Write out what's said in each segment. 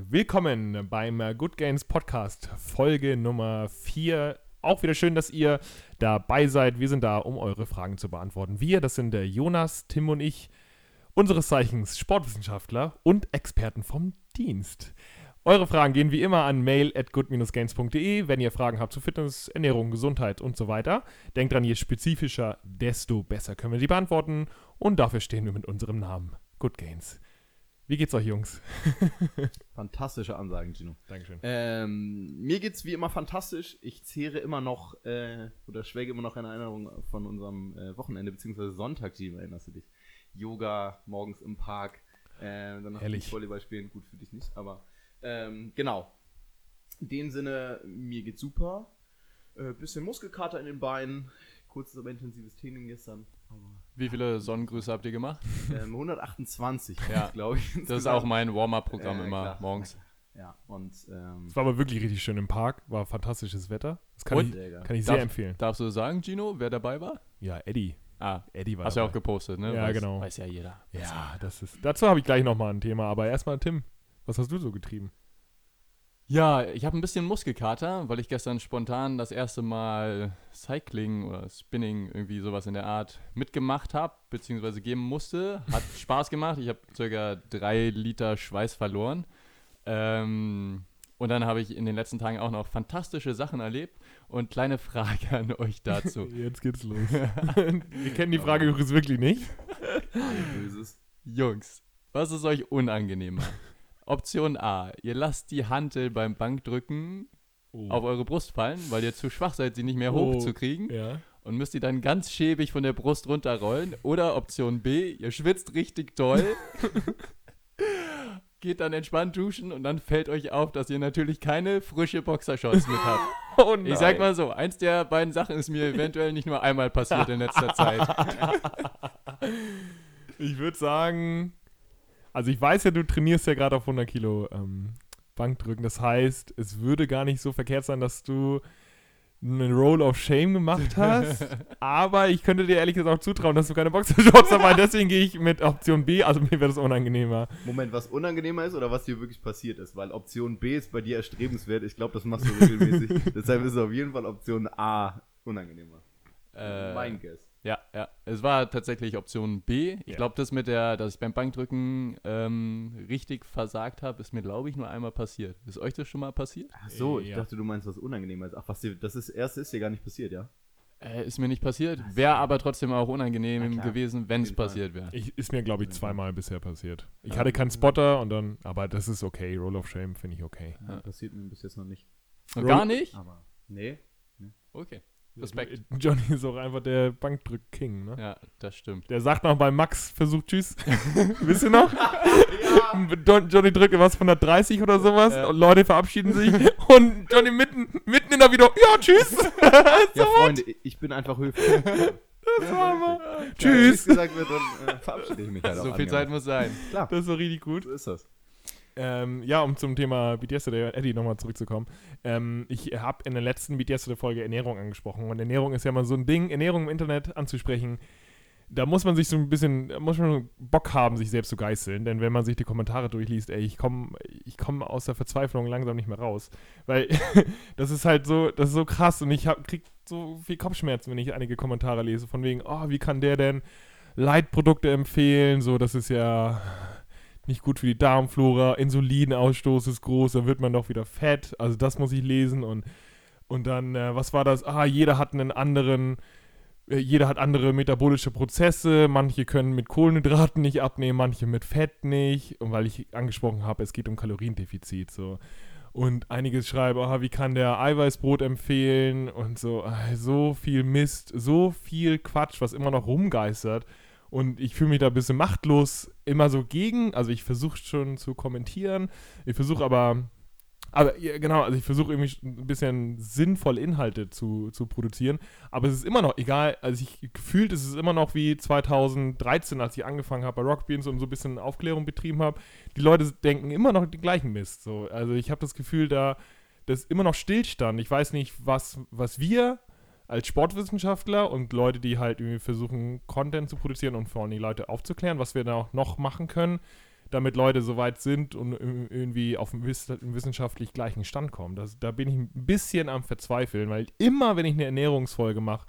Willkommen beim Good Gains Podcast, Folge Nummer 4. Auch wieder schön, dass ihr dabei seid. Wir sind da, um eure Fragen zu beantworten. Wir, das sind der Jonas, Tim und ich, unseres Zeichens Sportwissenschaftler und Experten vom Dienst. Eure Fragen gehen wie immer an mail at good-gains.de, wenn ihr Fragen habt zu Fitness, Ernährung, Gesundheit und so weiter. Denkt dran, je spezifischer, desto besser können wir sie beantworten. Und dafür stehen wir mit unserem Namen Good Gains. Wie geht's euch, Jungs? Fantastische Ansagen, Gino. Dankeschön. Ähm, mir geht's wie immer fantastisch. Ich zehre immer noch äh, oder schwelge immer noch in Erinnerung von unserem äh, Wochenende, beziehungsweise Sonntag, Gino, erinnerst du dich? Yoga, morgens im Park, äh, dann noch Herrlich. Volleyball spielen, gut für dich nicht, aber ähm, genau. In dem Sinne, mir geht's super. Äh, bisschen Muskelkater in den Beinen, kurzes, aber intensives Training gestern. Wie viele Sonnengrüße habt ihr gemacht? ähm, 128, Ja, glaube ich. Das ist auch mein Warm-up-Programm Äh, immer klar. morgens. Ja, und ähm, Es war aber wirklich richtig schön im Park, war fantastisches Wetter. Das kann, Und? ich, kann ich sehr Darf- empfehlen. Darfst du sagen, Gino, wer dabei war? Ja, Eddie. Ah, Eddie war hast du ja auch gepostet, ne? Ja, weiß, genau. Weiß ja jeder. Ja, das ist. Dazu habe ich gleich nochmal ein Thema, aber erstmal Tim. Was hast du so getrieben? Ja, ich habe ein bisschen Muskelkater, weil ich gestern spontan das erste Mal Cycling oder Spinning, irgendwie sowas in der Art, mitgemacht habe, beziehungsweise geben musste. Hat Spaß gemacht. Ich habe circa drei Liter Schweiß verloren. Ähm, und dann habe ich in den letzten Tagen auch noch fantastische Sachen erlebt. Und kleine Frage an euch dazu. Jetzt geht's los. Wir kennen die Frage übrigens wirklich nicht. Jungs, was ist euch unangenehmer? Option A, ihr lasst die Hantel beim Bankdrücken Oh. auf eure Brust fallen, weil ihr zu schwach seid, sie nicht mehr Oh. hochzukriegen Ja. und müsst die dann ganz schäbig von der Brust runterrollen. Oder Option B, ihr schwitzt richtig toll, geht dann entspannt duschen und dann fällt euch auf, dass ihr natürlich keine frische Boxershorts mit habt. Oh nein. Ich sag mal so, eins der beiden Sachen ist mir eventuell nicht nur einmal passiert in letzter Zeit. Ich würde sagen, also ich weiß ja, du trainierst ja gerade auf 100 Kilo ähm, Bankdrücken. Das heißt, es würde gar nicht so verkehrt sein, dass du einen Roll of Shame gemacht hast. aber ich könnte dir ehrlich gesagt auch zutrauen, dass du keine Boxershorts dabei hast. Deswegen gehe ich mit Option B. Also mir wäre das unangenehmer. Moment, was unangenehmer ist oder was dir wirklich passiert ist? Weil Option B ist bei dir erstrebenswert. Ich glaube, das machst du regelmäßig. Deshalb ist auf jeden Fall Option A unangenehmer. Äh, mein Guess. Ja, ja. Es war tatsächlich Option B. Ich Ja. glaube, das mit der, dass ich beim Bankdrücken ähm, richtig versagt habe, ist mir, glaube ich, nur einmal passiert. Ist euch das schon mal passiert? Ach so, ich Ja. dachte, du meinst was unangenehmer ist. Ach, was dir, das ist, erste ist dir gar nicht passiert, ja? Äh, ist mir nicht passiert. Wäre aber trotzdem auch unangenehm gewesen, wenn es passiert wäre. Ich, ist mir, glaube ich, zweimal bisher passiert. Ich Ja. hatte keinen Spotter und dann, aber das ist okay. Roll of Shame finde ich okay. Ja. Passiert mir bis jetzt noch nicht. Und Gar nicht? Aber. Nee. Okay. Respekt. Johnny ist auch einfach der Bankdrück-King, ne? Ja, das stimmt. Der sagt noch bei Max, versucht Tschüss. Wisst ihr noch? Don- Johnny drückt was von 130 oder sowas Ja. und Leute verabschieden sich und Johnny mitten, mitten in der Video, ja, tschüss. Ja, Freunde, ich bin einfach höflich. Das war mal. Wenn Tschüss. nichts gesagt wird, dann äh, verabschiede ich mich halt auch so viel Zeit muss sein. Klar, Das war richtig gut. so ist das. Ähm, ja, um zum Thema Yesterday und Eddie nochmal zurückzukommen. Ähm, ich habe in der letzten Beat Yesterday-Folge Ernährung angesprochen. Und Ernährung ist ja mal so ein Ding, Ernährung im Internet anzusprechen. Da muss man sich so ein bisschen, muss man Bock haben, sich selbst zu geißeln. Denn wenn man sich die Kommentare durchliest, ey, ich komme ich komm aus der Verzweiflung langsam nicht mehr raus. Weil das ist halt so, das ist so krass. Und ich hab, krieg so viel Kopfschmerzen, wenn ich einige Kommentare lese. Von wegen, oh, wie kann der denn Leitprodukte empfehlen? So, das ist ja nicht gut für die Darmflora, Insulinausstoß ist groß, dann wird man doch wieder fett. Also das muss ich lesen und, und dann, äh, was war das? Ah, jeder hat einen anderen, äh, jeder hat andere metabolische Prozesse, manche können mit Kohlenhydraten nicht abnehmen, manche mit Fett nicht. Und weil ich angesprochen habe, es geht um Kaloriendefizit so. Und einiges schreiben, ah, wie kann der Eiweißbrot empfehlen und so, ah, so viel Mist, so viel Quatsch, was immer noch rumgeistert. Und ich fühle mich da ein bisschen machtlos immer so gegen. Also ich versuche schon zu kommentieren. Ich versuche aber, aber genau, also ich versuche irgendwie ein bisschen sinnvoll Inhalte zu, zu produzieren. Aber es ist immer noch egal, also ich gefühlt ist es immer noch wie 2013, als ich angefangen habe bei Rockbeans und so ein bisschen Aufklärung betrieben habe. Die Leute denken immer noch den gleichen Mist. So. Also ich habe das Gefühl, da das ist immer noch Stillstand. Ich weiß nicht, was, was wir als Sportwissenschaftler und Leute, die halt irgendwie versuchen, Content zu produzieren und vor allem die Leute aufzuklären, was wir da auch noch machen können, damit Leute so weit sind und irgendwie auf einen wissenschaftlich gleichen Stand kommen. Das, da bin ich ein bisschen am Verzweifeln, weil immer, wenn ich eine Ernährungsfolge mache,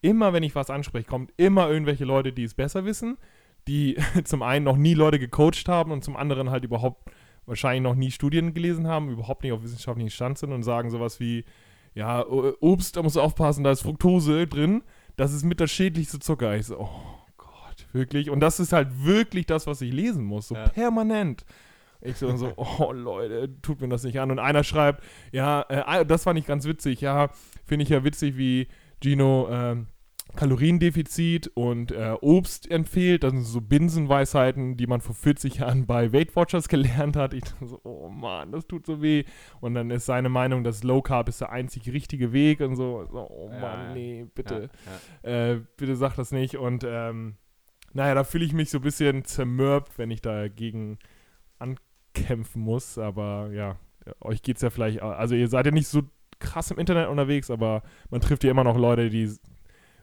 immer, wenn ich was anspreche, kommt immer irgendwelche Leute, die es besser wissen, die zum einen noch nie Leute gecoacht haben und zum anderen halt überhaupt wahrscheinlich noch nie Studien gelesen haben, überhaupt nicht auf wissenschaftlichen Stand sind und sagen sowas wie, ja, Obst, da musst du aufpassen, da ist Fructose drin, das ist mit das schädlichste Zucker. Ich so, oh Gott, wirklich. Und das ist halt wirklich das, was ich lesen muss, so ja. permanent. Ich so, so, oh Leute, tut mir das nicht an. Und einer schreibt, ja, äh, das fand ich ganz witzig, ja, finde ich ja witzig, wie Gino, äh, Kaloriendefizit und äh, Obst empfiehlt. Das sind so Binsenweisheiten, die man vor 40 Jahren bei Weight Watchers gelernt hat. Ich dachte so, oh Mann, das tut so weh. Und dann ist seine Meinung, dass Low Carb ist der einzig richtige Weg und so. so oh Mann, ja, nee, bitte. Ja, ja. Äh, bitte sag das nicht. Und ähm, naja, da fühle ich mich so ein bisschen zermürbt, wenn ich dagegen ankämpfen muss. Aber ja, euch geht es ja vielleicht, also ihr seid ja nicht so krass im Internet unterwegs, aber man trifft ja immer noch Leute, die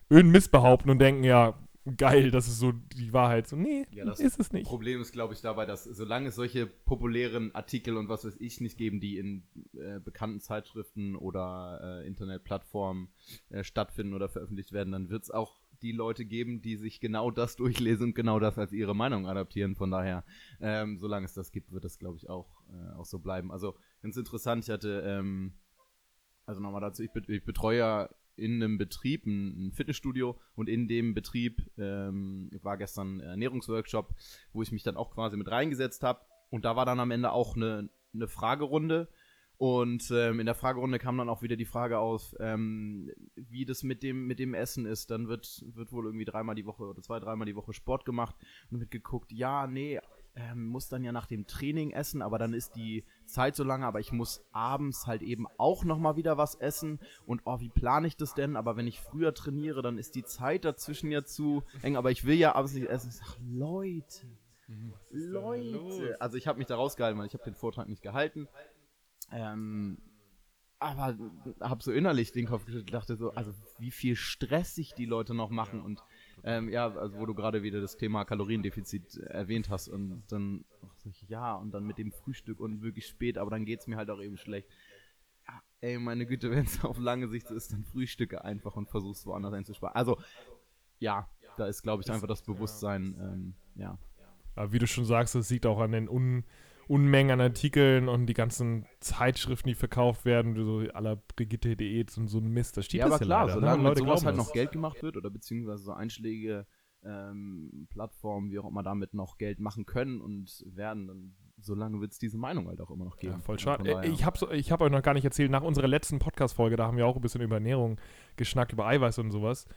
irgendeinen Mist behaupten und denken, ja, geil, das ist so die Wahrheit. So, nee, ja, das ist es nicht. Problem ist, glaube ich, dabei, dass solange es solche populären Artikel und was weiß ich nicht geben, die in äh, bekannten Zeitschriften oder äh, Internetplattformen äh, stattfinden oder veröffentlicht werden, dann wird es auch die Leute geben, die sich genau das durchlesen und genau das als ihre Meinung adaptieren. Von daher, ähm, solange es das gibt, wird das, glaube ich, auch, äh, auch so bleiben. Also ganz interessant, ich hatte, ähm, also nochmal dazu, ich, ich betreue ja in einem Betrieb, ein, Fitnessstudio. Und in dem Betrieb ähm, war gestern ein Ernährungsworkshop, wo ich mich dann auch quasi mit reingesetzt habe und da war dann am Ende auch eine, eine Fragerunde. Und ähm, in der Fragerunde kam dann auch wieder die Frage aus, ähm, wie das mit dem, mit dem Essen ist. Dann wird, wird wohl irgendwie dreimal die Woche oder zwei, dreimal die Woche Sport gemacht und wird geguckt, ja, nee, ähm, muss dann ja nach dem Training essen, aber dann ist die Zeit so lange, aber ich muss abends halt eben auch nochmal wieder was essen und oh, wie plane ich das denn? Aber wenn ich früher trainiere, dann ist die Zeit dazwischen ja zu eng, aber ich will ja abends nicht essen. Ich sag, Leute, mhm. Leute. Also ich habe mich da rausgehalten, weil ich habe den Vortrag nicht gehalten. Ähm, aber habe so innerlich den Kopf geschüttelt, dachte so, also wie viel Stress sich die Leute noch machen und ähm, ja, also wo du gerade wieder das Thema Kaloriendefizit erwähnt hast und dann, ich, ja, und dann mit dem Frühstück und wirklich spät, aber dann geht es mir halt auch eben schlecht. Ja, ey, meine Güte, wenn es auf lange Sicht so ist, dann frühstücke einfach und versuchst woanders einzusparen. Also, ja, da ist, glaube ich, einfach das Bewusstsein, ähm, ja. Aber wie du schon sagst, es liegt auch an den un Unmengen an Artikeln und die ganzen Zeitschriften, die verkauft werden, so aller Brigitte Diät und so ein Mist. Das steht ja, aber klar, leider, ne? solange ne? Leute sowas halt noch Geld gemacht wird oder beziehungsweise so einschläge ähm, Plattformen, wie auch immer, damit noch Geld machen können und werden, dann solange wird es diese Meinung halt auch immer noch geben. Ja, voll schade. Äh, ich habe ich hab euch noch gar nicht erzählt, nach unserer letzten Podcast-Folge, da haben wir auch ein bisschen über Ernährung geschnackt, über Eiweiß und sowas.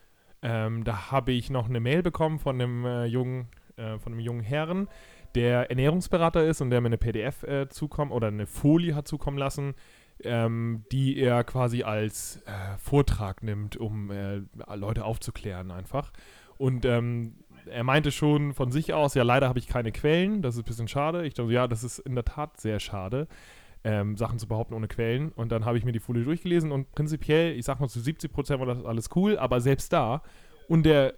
Ähm, da habe ich noch eine Mail bekommen von einem äh, jungen, äh, von einem jungen Herrn, der Ernährungsberater ist und der mir eine PDF äh, zukommen oder eine Folie hat zukommen lassen, ähm, die er quasi als äh, Vortrag nimmt, um äh, Leute aufzuklären einfach. Und ähm, er meinte schon von sich aus, ja, leider habe ich keine Quellen, das ist ein bisschen schade. Ich dachte, ja, das ist in der Tat sehr schade, ähm, Sachen zu behaupten ohne Quellen. Und dann habe ich mir die Folie durchgelesen und prinzipiell, ich sag mal zu 70 Prozent war das alles cool, aber selbst da und der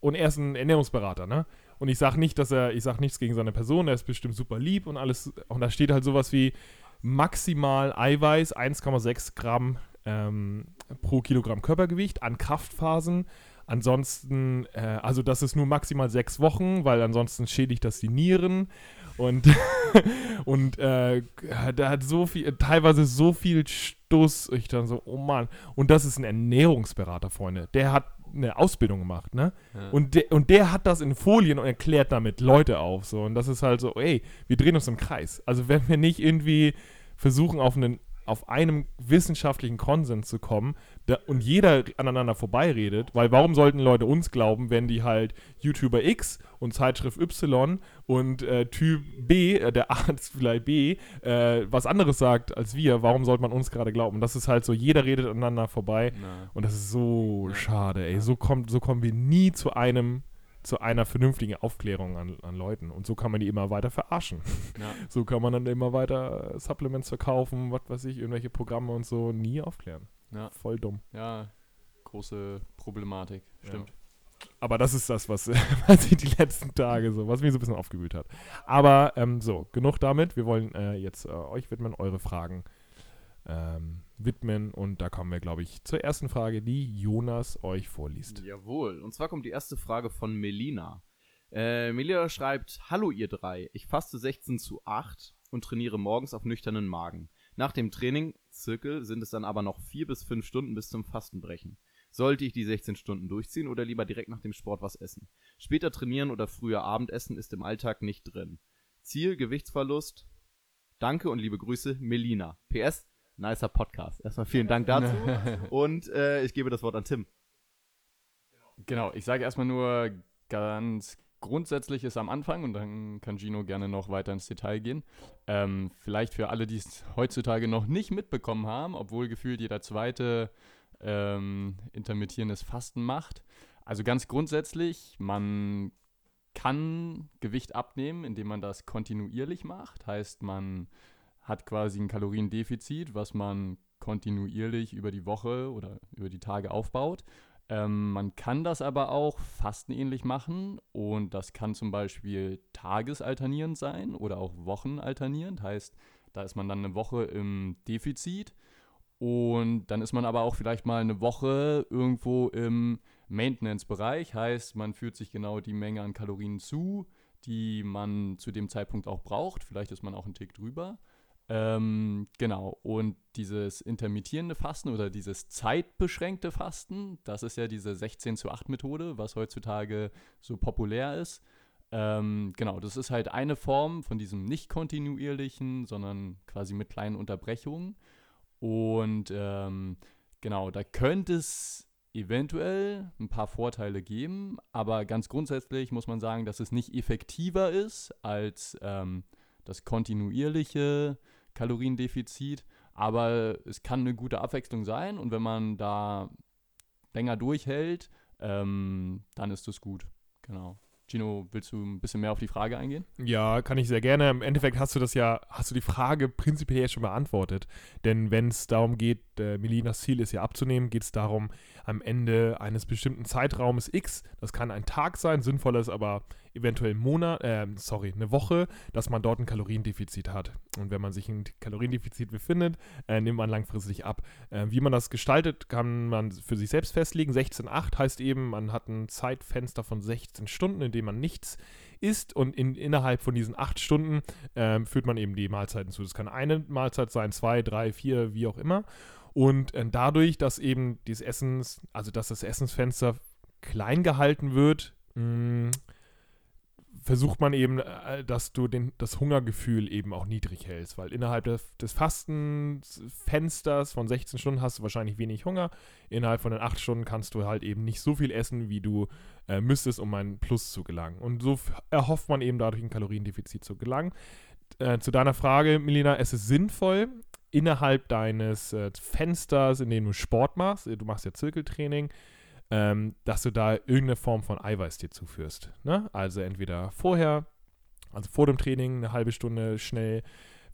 und er ist ein Ernährungsberater, ne? Und ich sage nicht, dass er, ich sage nichts gegen seine Person, er ist bestimmt super lieb und alles. Und da steht halt sowas wie maximal Eiweiß 1,6 Gramm ähm, pro Kilogramm Körpergewicht an Kraftphasen. Ansonsten, äh, also das ist nur maximal sechs Wochen, weil ansonsten schädigt das die Nieren. Und, und äh, der hat so viel, teilweise so viel Stuss. Ich dann so, oh Mann. Und das ist ein Ernährungsberater, Freunde. Der hat eine Ausbildung gemacht, ne? Ja. Und, de, und der hat das in Folien und erklärt damit Leute auf. So. Und das ist halt so, ey, wir drehen uns im Kreis. Also wenn wir nicht irgendwie versuchen, auf einen auf einem wissenschaftlichen Konsens zu kommen da, und jeder aneinander vorbeiredet, weil warum sollten Leute uns glauben, wenn die halt YouTuber X und Zeitschrift Y und äh, Typ B, äh, der Arzt vielleicht B, äh, was anderes sagt als wir, warum sollte man uns gerade glauben? Das ist halt so, jeder redet aneinander vorbei Na. und das ist so schade, ey. So, kommt, so kommen wir nie zu einem zu einer vernünftigen Aufklärung an, an Leuten. Und so kann man die immer weiter verarschen. Ja. So kann man dann immer weiter Supplements verkaufen, was weiß ich, irgendwelche Programme und so, nie aufklären. Ja. Voll dumm. Ja, große Problematik, stimmt. Aber das ist das, was, was ich die letzten Tage so, was mich so ein bisschen aufgewühlt hat. Aber ähm, so, genug damit. Wir wollen äh, jetzt äh, euch widmen, eure Fragen ähm, widmen. Und da kommen wir, glaube ich, zur ersten Frage, die Jonas euch vorliest. Jawohl. Und zwar kommt die erste Frage von Melina. Äh, Melina schreibt: Hallo, ihr drei. Ich faste 16 zu 8 und trainiere morgens auf nüchternen Magen. Nach dem Training, Zirkel, sind es dann aber noch vier bis fünf Stunden bis zum Fastenbrechen. Sollte ich die 16 Stunden durchziehen oder lieber direkt nach dem Sport was essen? Später trainieren oder früher Abendessen ist im Alltag nicht drin. Ziel, Gewichtsverlust. Danke und liebe Grüße, Melina. PS, nicer Podcast. Erstmal vielen Dank dazu. und äh, ich gebe das Wort an Tim. Genau, ich sage erstmal nur ganz grundsätzlich ist am Anfang und dann kann Gino gerne noch weiter ins Detail gehen. Ähm, vielleicht für alle, die es heutzutage noch nicht mitbekommen haben, obwohl gefühlt jeder zweite ähm, intermittierendes Fasten macht. Also ganz grundsätzlich, man kann Gewicht abnehmen, indem man das kontinuierlich macht. Heißt, man hat quasi ein Kaloriendefizit, was man kontinuierlich über die Woche oder über die Tage aufbaut. Ähm, man kann das aber auch fastenähnlich machen und das kann zum Beispiel tagesalternierend sein oder auch wochenalternierend. Heißt, da ist man dann eine Woche im Defizit und dann ist man aber auch vielleicht mal eine Woche irgendwo im Maintenance-Bereich. Heißt, man führt sich genau die Menge an Kalorien zu, die man zu dem Zeitpunkt auch braucht. Vielleicht ist man auch einen Tick drüber. Ähm, genau, und dieses intermittierende Fasten oder dieses zeitbeschränkte Fasten, das ist ja diese 16 zu 8 Methode, was heutzutage so populär ist. Ähm, genau, das ist halt eine Form von diesem nicht kontinuierlichen, sondern quasi mit kleinen Unterbrechungen. Und ähm, genau, da könnte es eventuell ein paar Vorteile geben, aber ganz grundsätzlich muss man sagen, dass es nicht effektiver ist als ähm, das kontinuierliche Kaloriendefizit, aber es kann eine gute Abwechslung sein und wenn man da länger durchhält, ähm, dann ist das gut. Genau. Gino, willst du ein bisschen mehr auf die Frage eingehen? Ja, kann ich sehr gerne. Im Endeffekt hast du das ja, hast du die Frage prinzipiell schon beantwortet. Denn wenn es darum geht, äh, Melinas Ziel ist ja abzunehmen, geht es darum, am Ende eines bestimmten Zeitraumes X, das kann ein Tag sein, sinnvoll ist aber eventuell Monat, äh, sorry, eine Woche, dass man dort ein Kaloriendefizit hat. Und wenn man sich ein Kaloriendefizit befindet, äh, nimmt man langfristig ab. Äh, wie man das gestaltet, kann man für sich selbst festlegen. 16,8 heißt eben, man hat ein Zeitfenster von 16 Stunden, in dem man nichts isst und in, innerhalb von diesen 8 Stunden äh, führt man eben die Mahlzeiten zu. Das kann eine Mahlzeit sein, zwei, drei, vier, wie auch immer. Und äh, dadurch, dass eben dieses Essens, also dass das Essensfenster klein gehalten wird, mm, versucht man eben, äh, dass du den, das Hungergefühl eben auch niedrig hältst, weil innerhalb des, des Fastenfensters von 16 Stunden hast du wahrscheinlich wenig Hunger. Innerhalb von den 8 Stunden kannst du halt eben nicht so viel essen, wie du äh, müsstest, um ein Plus zu gelangen. Und so erhofft man eben dadurch ein Kaloriendefizit zu gelangen. Äh, zu deiner Frage, Melina, es ist sinnvoll, innerhalb deines äh, Fensters, in dem du Sport machst, du machst ja Zirkeltraining, ähm, dass du da irgendeine Form von Eiweiß dir zuführst. Ne? Also entweder vorher, also vor dem Training, eine halbe Stunde schnell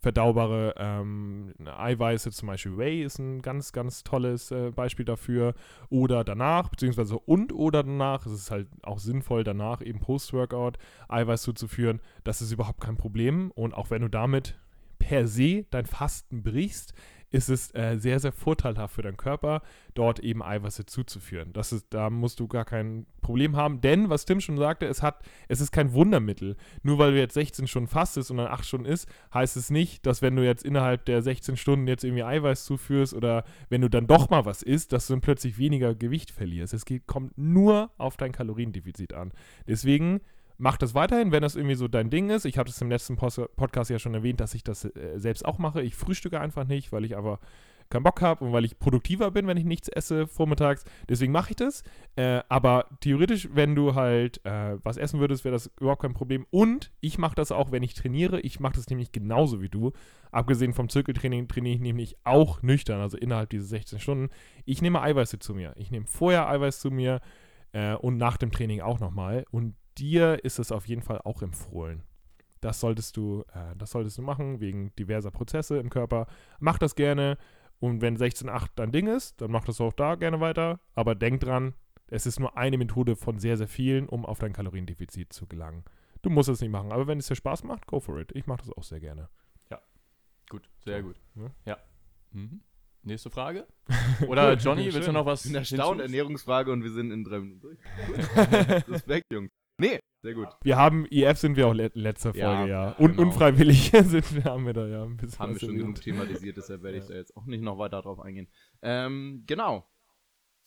verdaubare ähm, Eiweiße, zum Beispiel Whey ist ein ganz, ganz tolles äh, Beispiel dafür. Oder danach, beziehungsweise und oder danach, es ist halt auch sinnvoll, danach eben Post-Workout Eiweiß zuzuführen. Das ist überhaupt kein Problem. Und auch wenn du damit per se dein Fasten brichst, ist es äh, sehr, sehr vorteilhaft für deinen Körper, dort eben Eiweiße zuzuführen. Das ist, da musst du gar kein Problem haben, denn, was Tim schon sagte, es, hat, es ist kein Wundermittel. Nur weil du jetzt 16 Stunden fastest und dann 8 Stunden isst, heißt es nicht, dass wenn du jetzt innerhalb der 16 Stunden jetzt irgendwie Eiweiß zuführst oder wenn du dann doch mal was isst, dass du dann plötzlich weniger Gewicht verlierst. Es geht, kommt nur auf dein Kaloriendefizit an. Deswegen mach das weiterhin, wenn das irgendwie so dein Ding ist. Ich habe das im letzten Post Podcast ja schon erwähnt, dass ich das äh, selbst auch mache. Ich frühstücke einfach nicht, weil ich aber keinen Bock habe und weil ich produktiver bin, wenn ich nichts esse vormittags. Deswegen mache ich das. Äh, aber theoretisch, wenn du halt äh, was essen würdest, wäre das überhaupt kein Problem. Und ich mache das auch, wenn ich trainiere. Ich mache das nämlich genauso wie du. Abgesehen vom Zirkeltraining trainiere ich nämlich auch nüchtern, also innerhalb dieser 16 Stunden. Ich nehme Eiweiße zu mir. Ich nehme vorher Eiweiß zu mir äh, und nach dem Training auch nochmal. Und dir ist es auf jeden Fall auch empfohlen. Das solltest du, äh, das solltest du machen, wegen diverser Prozesse im Körper. Mach das gerne. Und wenn 16.8 dein Ding ist, dann mach das auch da gerne weiter. Aber denk dran, Es ist nur eine Methode von sehr, sehr vielen, um auf dein Kaloriendefizit zu gelangen. Du musst es nicht machen, aber wenn es dir Spaß macht, go for it. Ich mache das auch sehr gerne. Gut, sehr So, gut. ne? Ja. Mhm. Nächste Frage? Oder Johnny, willst du noch was? Ich bin erstaunt, hinzu- Ernährungsfrage und wir sind in drei Minuten durch. Respekt, Jungs. Nee, sehr gut. Wir haben, IF sind wir auch le letzte Folge, Ja, ja. Und genau. unfreiwillig sind wir, haben wir da ja ein bisschen Haben wir schon genug thematisiert, deshalb werde ich da jetzt auch nicht noch weiter drauf eingehen. Ähm, genau.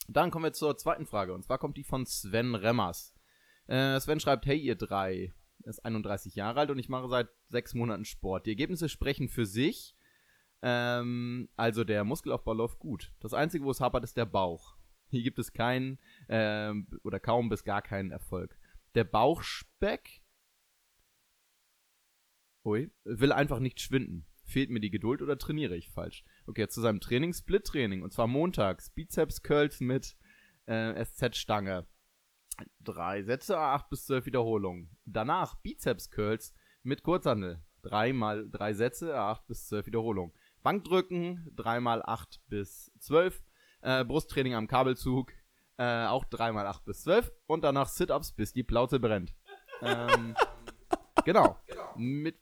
Dann kommen wir zur zweiten Frage. Und zwar kommt die von Sven Remmers. Äh, Sven schreibt, hey ihr drei, er ist 31 Jahre alt und ich mache seit sechs Monaten Sport. Die Ergebnisse sprechen für sich. Ähm, also der Muskelaufbau läuft gut. Das Einzige, wo es hapert, ist der Bauch. Hier gibt es keinen ähm, oder kaum bis gar keinen Erfolg. Der Bauchspeck Ui, will einfach nicht schwinden. Fehlt mir die Geduld oder trainiere ich falsch? Okay, zu seinem Training, Split-Training. Und zwar montags. Bizeps Curls mit äh, SZ-Stange. Drei Sätze, acht bis zwölf Wiederholungen. Danach Bizeps Curls mit Kurzhandel. Dreimal drei Sätze, acht bis zwölf Wiederholungen. Bankdrücken, dreimal acht bis zwölf. Äh, Brusttraining am Kabelzug, äh, auch dreimal acht bis zwölf. Und danach Sit-Ups, bis die Plauze brennt. ähm, genau. Mit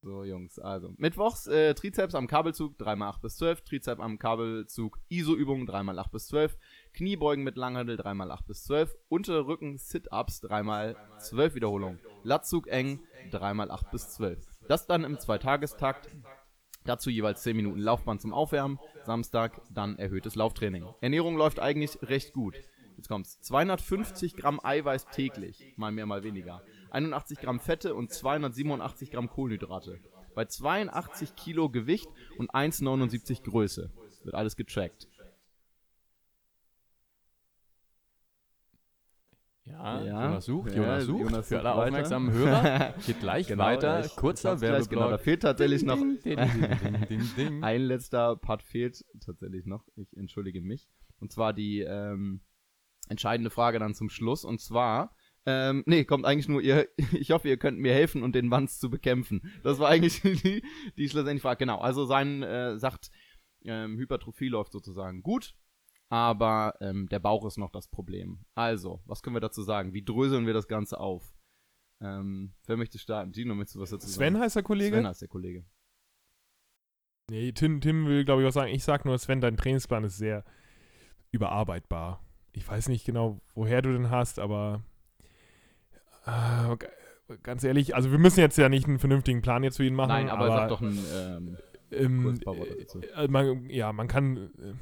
so, Jungs, also. Mittwochs äh, Trizeps am Kabelzug 3x8 bis 12. Trizeps am Kabelzug ISO-Übungen 3x8 bis 12. Kniebeugen mit Langhandel 3x8 bis 12. Untere Rücken Sit-Ups 3x12 Wiederholungen. Latzug eng 3x8 bis 12. Das dann im Zweitagestakt. Dazu jeweils 10 Minuten Laufbahn zum Aufwärmen. Samstag dann erhöhtes Lauftraining. Ernährung läuft eigentlich recht gut. Jetzt kommt's. 250 Gramm Eiweiß täglich. Mal mehr, mal weniger. 81 Gramm Fette und 287 Gramm Kohlenhydrate. Bei 82 Kilo Gewicht und 1,79 Größe. Wird alles getrackt. Ja, Ja. Jonas sucht, Ja, Jonas sucht. Jonas Für alle aufmerksamen Hörer geht gleich Genau, weiter. ich- Kurzer ich gleich, Genau, da Werbeblock. fehlt tatsächlich noch Ding, ding, ding, ding. Ein letzter Part fehlt tatsächlich noch. Ich entschuldige mich. Und zwar die ähm, entscheidende Frage dann zum Schluss. Und zwar, ähm, nee, kommt eigentlich nur, ihr, ich hoffe, ihr könnt mir helfen und den Wanz zu bekämpfen. Das war eigentlich die, die schlussendliche Frage. Genau, also sein, äh, sagt, ähm, Hypertrophie läuft sozusagen gut. Aber ähm, der Bauch ist noch das Problem. Also, was können wir dazu sagen? Wie dröseln wir das Ganze auf? Ähm, wer möchte starten? Gino, möchtest du was dazu sagen? Sven heißt der Kollege? Sven heißt der Kollege. Nee, Tim, Tim will, glaube ich, auch sagen, ich sag nur, Sven, dein Trainingsplan ist sehr überarbeitbar. Ich weiß nicht genau, woher du den hast, aber äh, ganz ehrlich, also wir müssen jetzt ja nicht einen vernünftigen Plan jetzt für ihn machen. Nein, aber, sag doch ein ähm, ähm, dazu. äh, man, ja, man kann äh,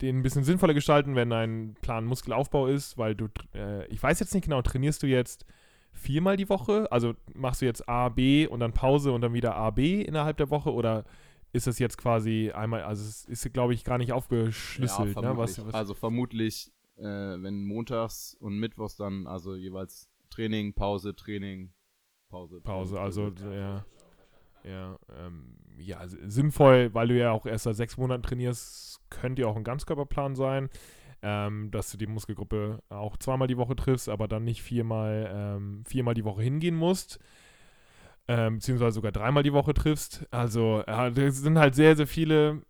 den ein bisschen sinnvoller gestalten, wenn dein Plan Muskelaufbau ist, weil du, äh, ich weiß jetzt nicht genau, trainierst du jetzt viermal die Woche? Also machst du jetzt A, B und dann Pause und dann wieder A, B innerhalb der Woche oder ist das jetzt quasi einmal, also es ist, glaube ich, gar nicht aufgeschlüsselt, ne? Was, was, also vermutlich, äh, wenn montags und mittwochs dann also jeweils Training, Pause, Training, Pause. Pause, also ja. Ja, ähm, ja, sinnvoll, weil du ja auch erst seit sechs Monaten trainierst, könnte ja auch ein Ganzkörperplan sein, ähm, dass du die Muskelgruppe auch zweimal die Woche triffst, aber dann nicht viermal, ähm, viermal die Woche hingehen musst, ähm, beziehungsweise sogar dreimal die Woche triffst. Also, äh, das sind halt sehr, sehr viele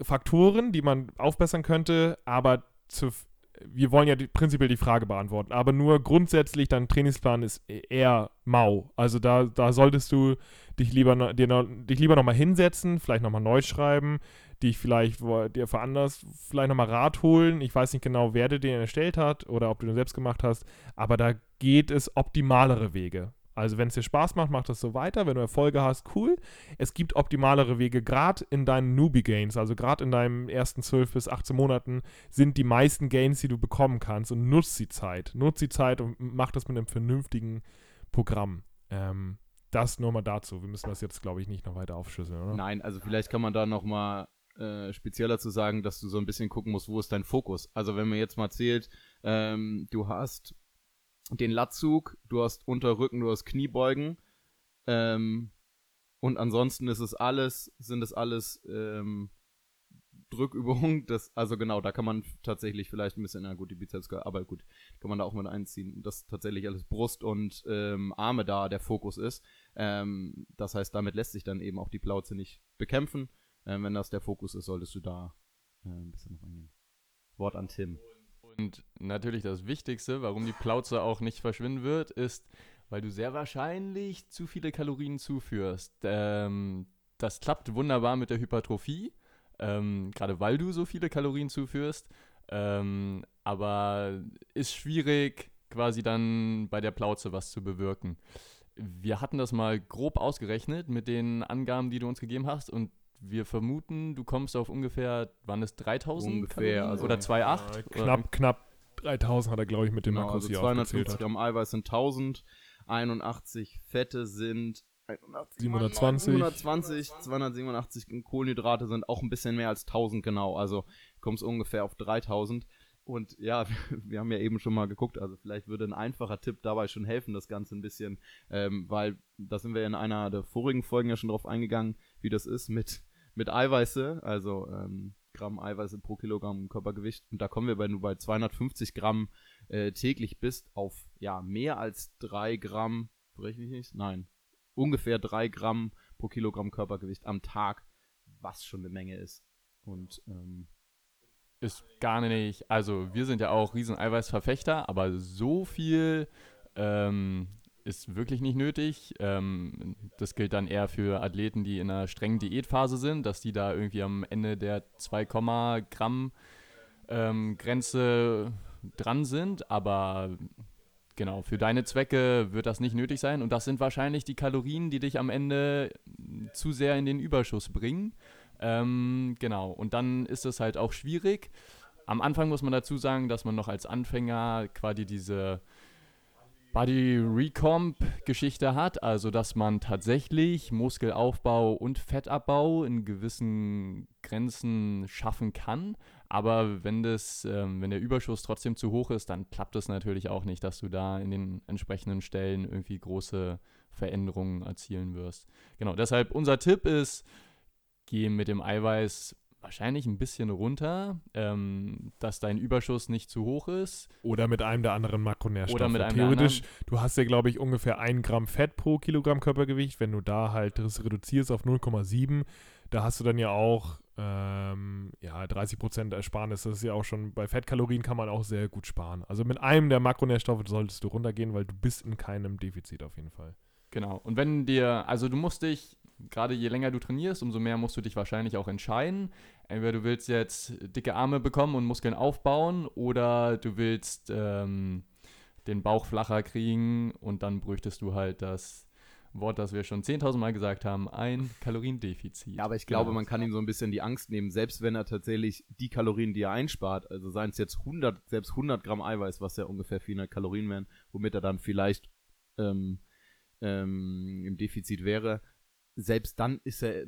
Faktoren, die man aufbessern könnte, aber zu, wir wollen ja die, prinzipiell die Frage beantworten, aber nur grundsätzlich, dein Trainingsplan ist e- eher mau. Also da, da solltest du dich lieber, dir noch, dich lieber nochmal hinsetzen, vielleicht nochmal neu schreiben, dich vielleicht wo, dir anders vielleicht nochmal Rat holen. Ich weiß nicht genau, wer dir den erstellt hat oder ob du den selbst gemacht hast, aber da geht es optimalere Wege. Also wenn es dir Spaß macht, mach das so weiter. Wenn du Erfolge hast, cool. Es gibt optimalere Wege, gerade in deinen Newbie-Gains, also gerade in deinen ersten 12 bis 18 Monaten sind die meisten Gains, die du bekommen kannst und nutz die Zeit. Nutz die Zeit und mach das mit einem vernünftigen Programm. Ähm, das nur mal dazu. Wir müssen das jetzt, glaube ich, nicht noch weiter aufschlüsseln, oder? Nein, also vielleicht kann man da nochmal äh, spezieller zu sagen, dass du so ein bisschen gucken musst, wo ist dein Fokus. Also wenn man jetzt mal zählt, ähm, du hast den Latzug, du hast Unterrücken, du hast Kniebeugen ähm, und ansonsten ist es alles, sind es alles ähm, Drückübungen, das, also genau, da kann man tatsächlich vielleicht ein bisschen, na gut, die Bizeps, aber gut, kann man da auch mit einziehen, dass tatsächlich alles Brust und ähm, Arme da der Fokus ist. Ähm, das heißt, damit lässt sich dann eben auch die Plauze nicht bekämpfen. Ähm, wenn das der Fokus ist, solltest du da äh, ein bisschen noch eingehen. Wort an Tim. Und natürlich das Wichtigste, warum die Plauze auch nicht verschwinden wird, ist, weil du sehr wahrscheinlich zu viele Kalorien zuführst. Ähm, das klappt wunderbar mit der Hypertrophie, ähm, gerade weil du so viele Kalorien zuführst. Ähm, aber ist schwierig, quasi dann bei der Plauze was zu bewirken. Wir hatten das mal grob ausgerechnet mit den Angaben, die du uns gegeben hast und wir vermuten, du kommst auf ungefähr, waren es 3000 Ungefähr, Kalorien also- oder 2,8? Äh, Oder- knapp, knapp 3000 hat er, glaube ich, mit den Genau, Makros also hier 250 aufgezählt. Hat. Gramm Eiweiß sind 1000, 81 Fette sind 81, 720. 720, 287 Kohlenhydrate sind auch ein bisschen mehr als 1000 genau, also kommst ungefähr auf 3000. Und ja, wir haben ja eben schon mal geguckt, also vielleicht würde ein einfacher Tipp dabei schon helfen, das Ganze ein bisschen, ähm, weil da sind wir in einer der vorigen Folgen ja schon drauf eingegangen, wie das ist mit, mit Eiweiße, also ähm, Gramm Eiweiße pro Kilogramm Körpergewicht. Und da kommen wir, wenn du bei 250 Gramm äh, täglich bist, auf ja mehr als 3 Gramm, breche ich nicht? Nein, ungefähr 3 Gramm pro Kilogramm Körpergewicht am Tag, was schon eine Menge ist. Und ähm, ist gar nicht, also wir sind ja auch riesen Eiweißverfechter, aber so viel ähm, ist wirklich nicht nötig. Ähm, das gilt dann eher für Athleten, die in einer strengen Diätphase sind, dass die da irgendwie am Ende der 2, Gramm ähm, Grenze dran sind, aber genau, für deine Zwecke wird das nicht nötig sein und das sind wahrscheinlich die Kalorien, die dich am Ende zu sehr in den Überschuss bringen. Ähm, genau, und dann ist es halt auch schwierig. Am Anfang muss man dazu sagen, dass man noch als Anfänger quasi diese Body Recomp Geschichte hat, also dass man tatsächlich Muskelaufbau und Fettabbau in gewissen Grenzen schaffen kann. Aber wenn das, ähm, wenn der Überschuss trotzdem zu hoch ist, dann klappt es natürlich auch nicht, dass du da in den entsprechenden Stellen irgendwie große Veränderungen erzielen wirst. Genau, deshalb unser Tipp ist, geh mit dem Eiweiß wahrscheinlich ein bisschen runter, ähm, dass dein Überschuss nicht zu hoch ist. Oder mit einem der anderen Makronährstoffe. Oder mit einem der Theoretisch, du hast ja, glaube ich, ungefähr 1 Gramm Fett pro Kilogramm Körpergewicht. Wenn du da halt das reduzierst auf 0,7, da hast du dann ja auch ähm, ja, 30% Ersparnis. Das ist ja auch schon, bei Fettkalorien kann man auch sehr gut sparen. Also mit einem der Makronährstoffe solltest du runtergehen, weil du bist in keinem Defizit auf jeden Fall. Genau. Und wenn dir, also du musst dich, gerade je länger du trainierst, umso mehr musst du dich wahrscheinlich auch entscheiden. Entweder du willst jetzt dicke Arme bekommen und Muskeln aufbauen oder du willst ähm, den Bauch flacher kriegen und dann bräuchtest du halt das Wort, das wir schon 10.000 Mal gesagt haben, ein Kaloriendefizit. Ja, aber ich glaube, Genau. man kann ihm so ein bisschen die Angst nehmen, selbst wenn er tatsächlich die Kalorien, die er einspart, also seien es jetzt 100, selbst 100 Gramm Eiweiß, was ja ungefähr 400 Kalorien wären, womit er dann vielleicht ähm, ähm, im Defizit wäre, selbst dann ist er,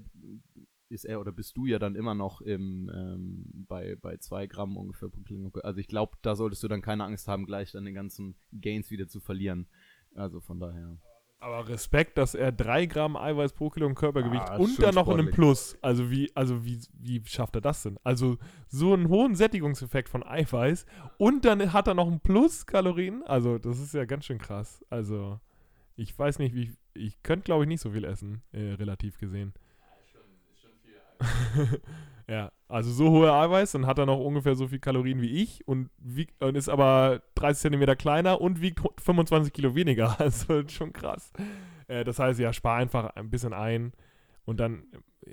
ist er oder bist du ja dann immer noch im, ähm, bei, bei 2 Gramm ungefähr pro Kilogramm. Also ich glaube, da solltest du dann keine Angst haben, gleich dann den ganzen Gains wieder zu verlieren. Also von daher. Aber Respekt, dass er 3 Gramm Eiweiß pro Kilogramm Körpergewicht Ah, und dann noch in einem. Plus. Also wie, also wie, wie schafft er das denn? Also so einen hohen Sättigungseffekt von Eiweiß und dann hat er noch ein Plus Kalorien. Also das ist ja ganz schön krass. Also ich weiß nicht, wie ich könnte glaube ich nicht so viel essen, äh, relativ gesehen. ja, also so hohe Eiweiß, dann hat er noch ungefähr so viel Kalorien wie ich und, wiegt, und ist aber 30 Zentimeter kleiner und wiegt 25 Kilo weniger. Also schon krass. Äh, das heißt, ja, spar einfach ein bisschen ein und dann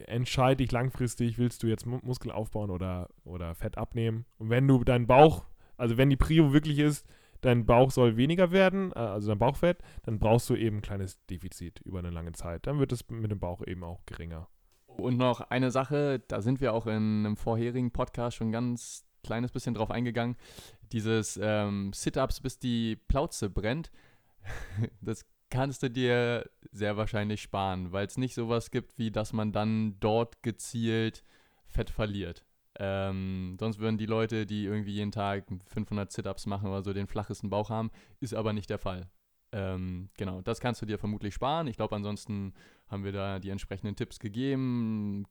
entscheide dich langfristig, willst du jetzt Mu- Muskeln aufbauen oder, oder Fett abnehmen. Und wenn du deinen Bauch, also wenn die Prio wirklich ist, dein Bauch soll weniger werden, äh, also dein Bauchfett, dann brauchst du eben ein kleines Defizit über eine lange Zeit. Dann wird es mit dem Bauch eben auch geringer. Und noch eine Sache, da sind wir auch in einem vorherigen Podcast schon ganz kleines bisschen drauf eingegangen. Dieses ähm, Sit-Ups, bis die Plauze brennt, das kannst du dir sehr wahrscheinlich sparen, weil es nicht sowas gibt, wie dass man dann dort gezielt Fett verliert. Ähm, sonst würden die Leute, die irgendwie jeden Tag 500 Sit-Ups machen oder so, den flachesten Bauch haben. Ist aber nicht der Fall. Ähm, genau, das kannst du dir vermutlich sparen. Ich glaube, ansonsten haben wir da die entsprechenden Tipps gegeben.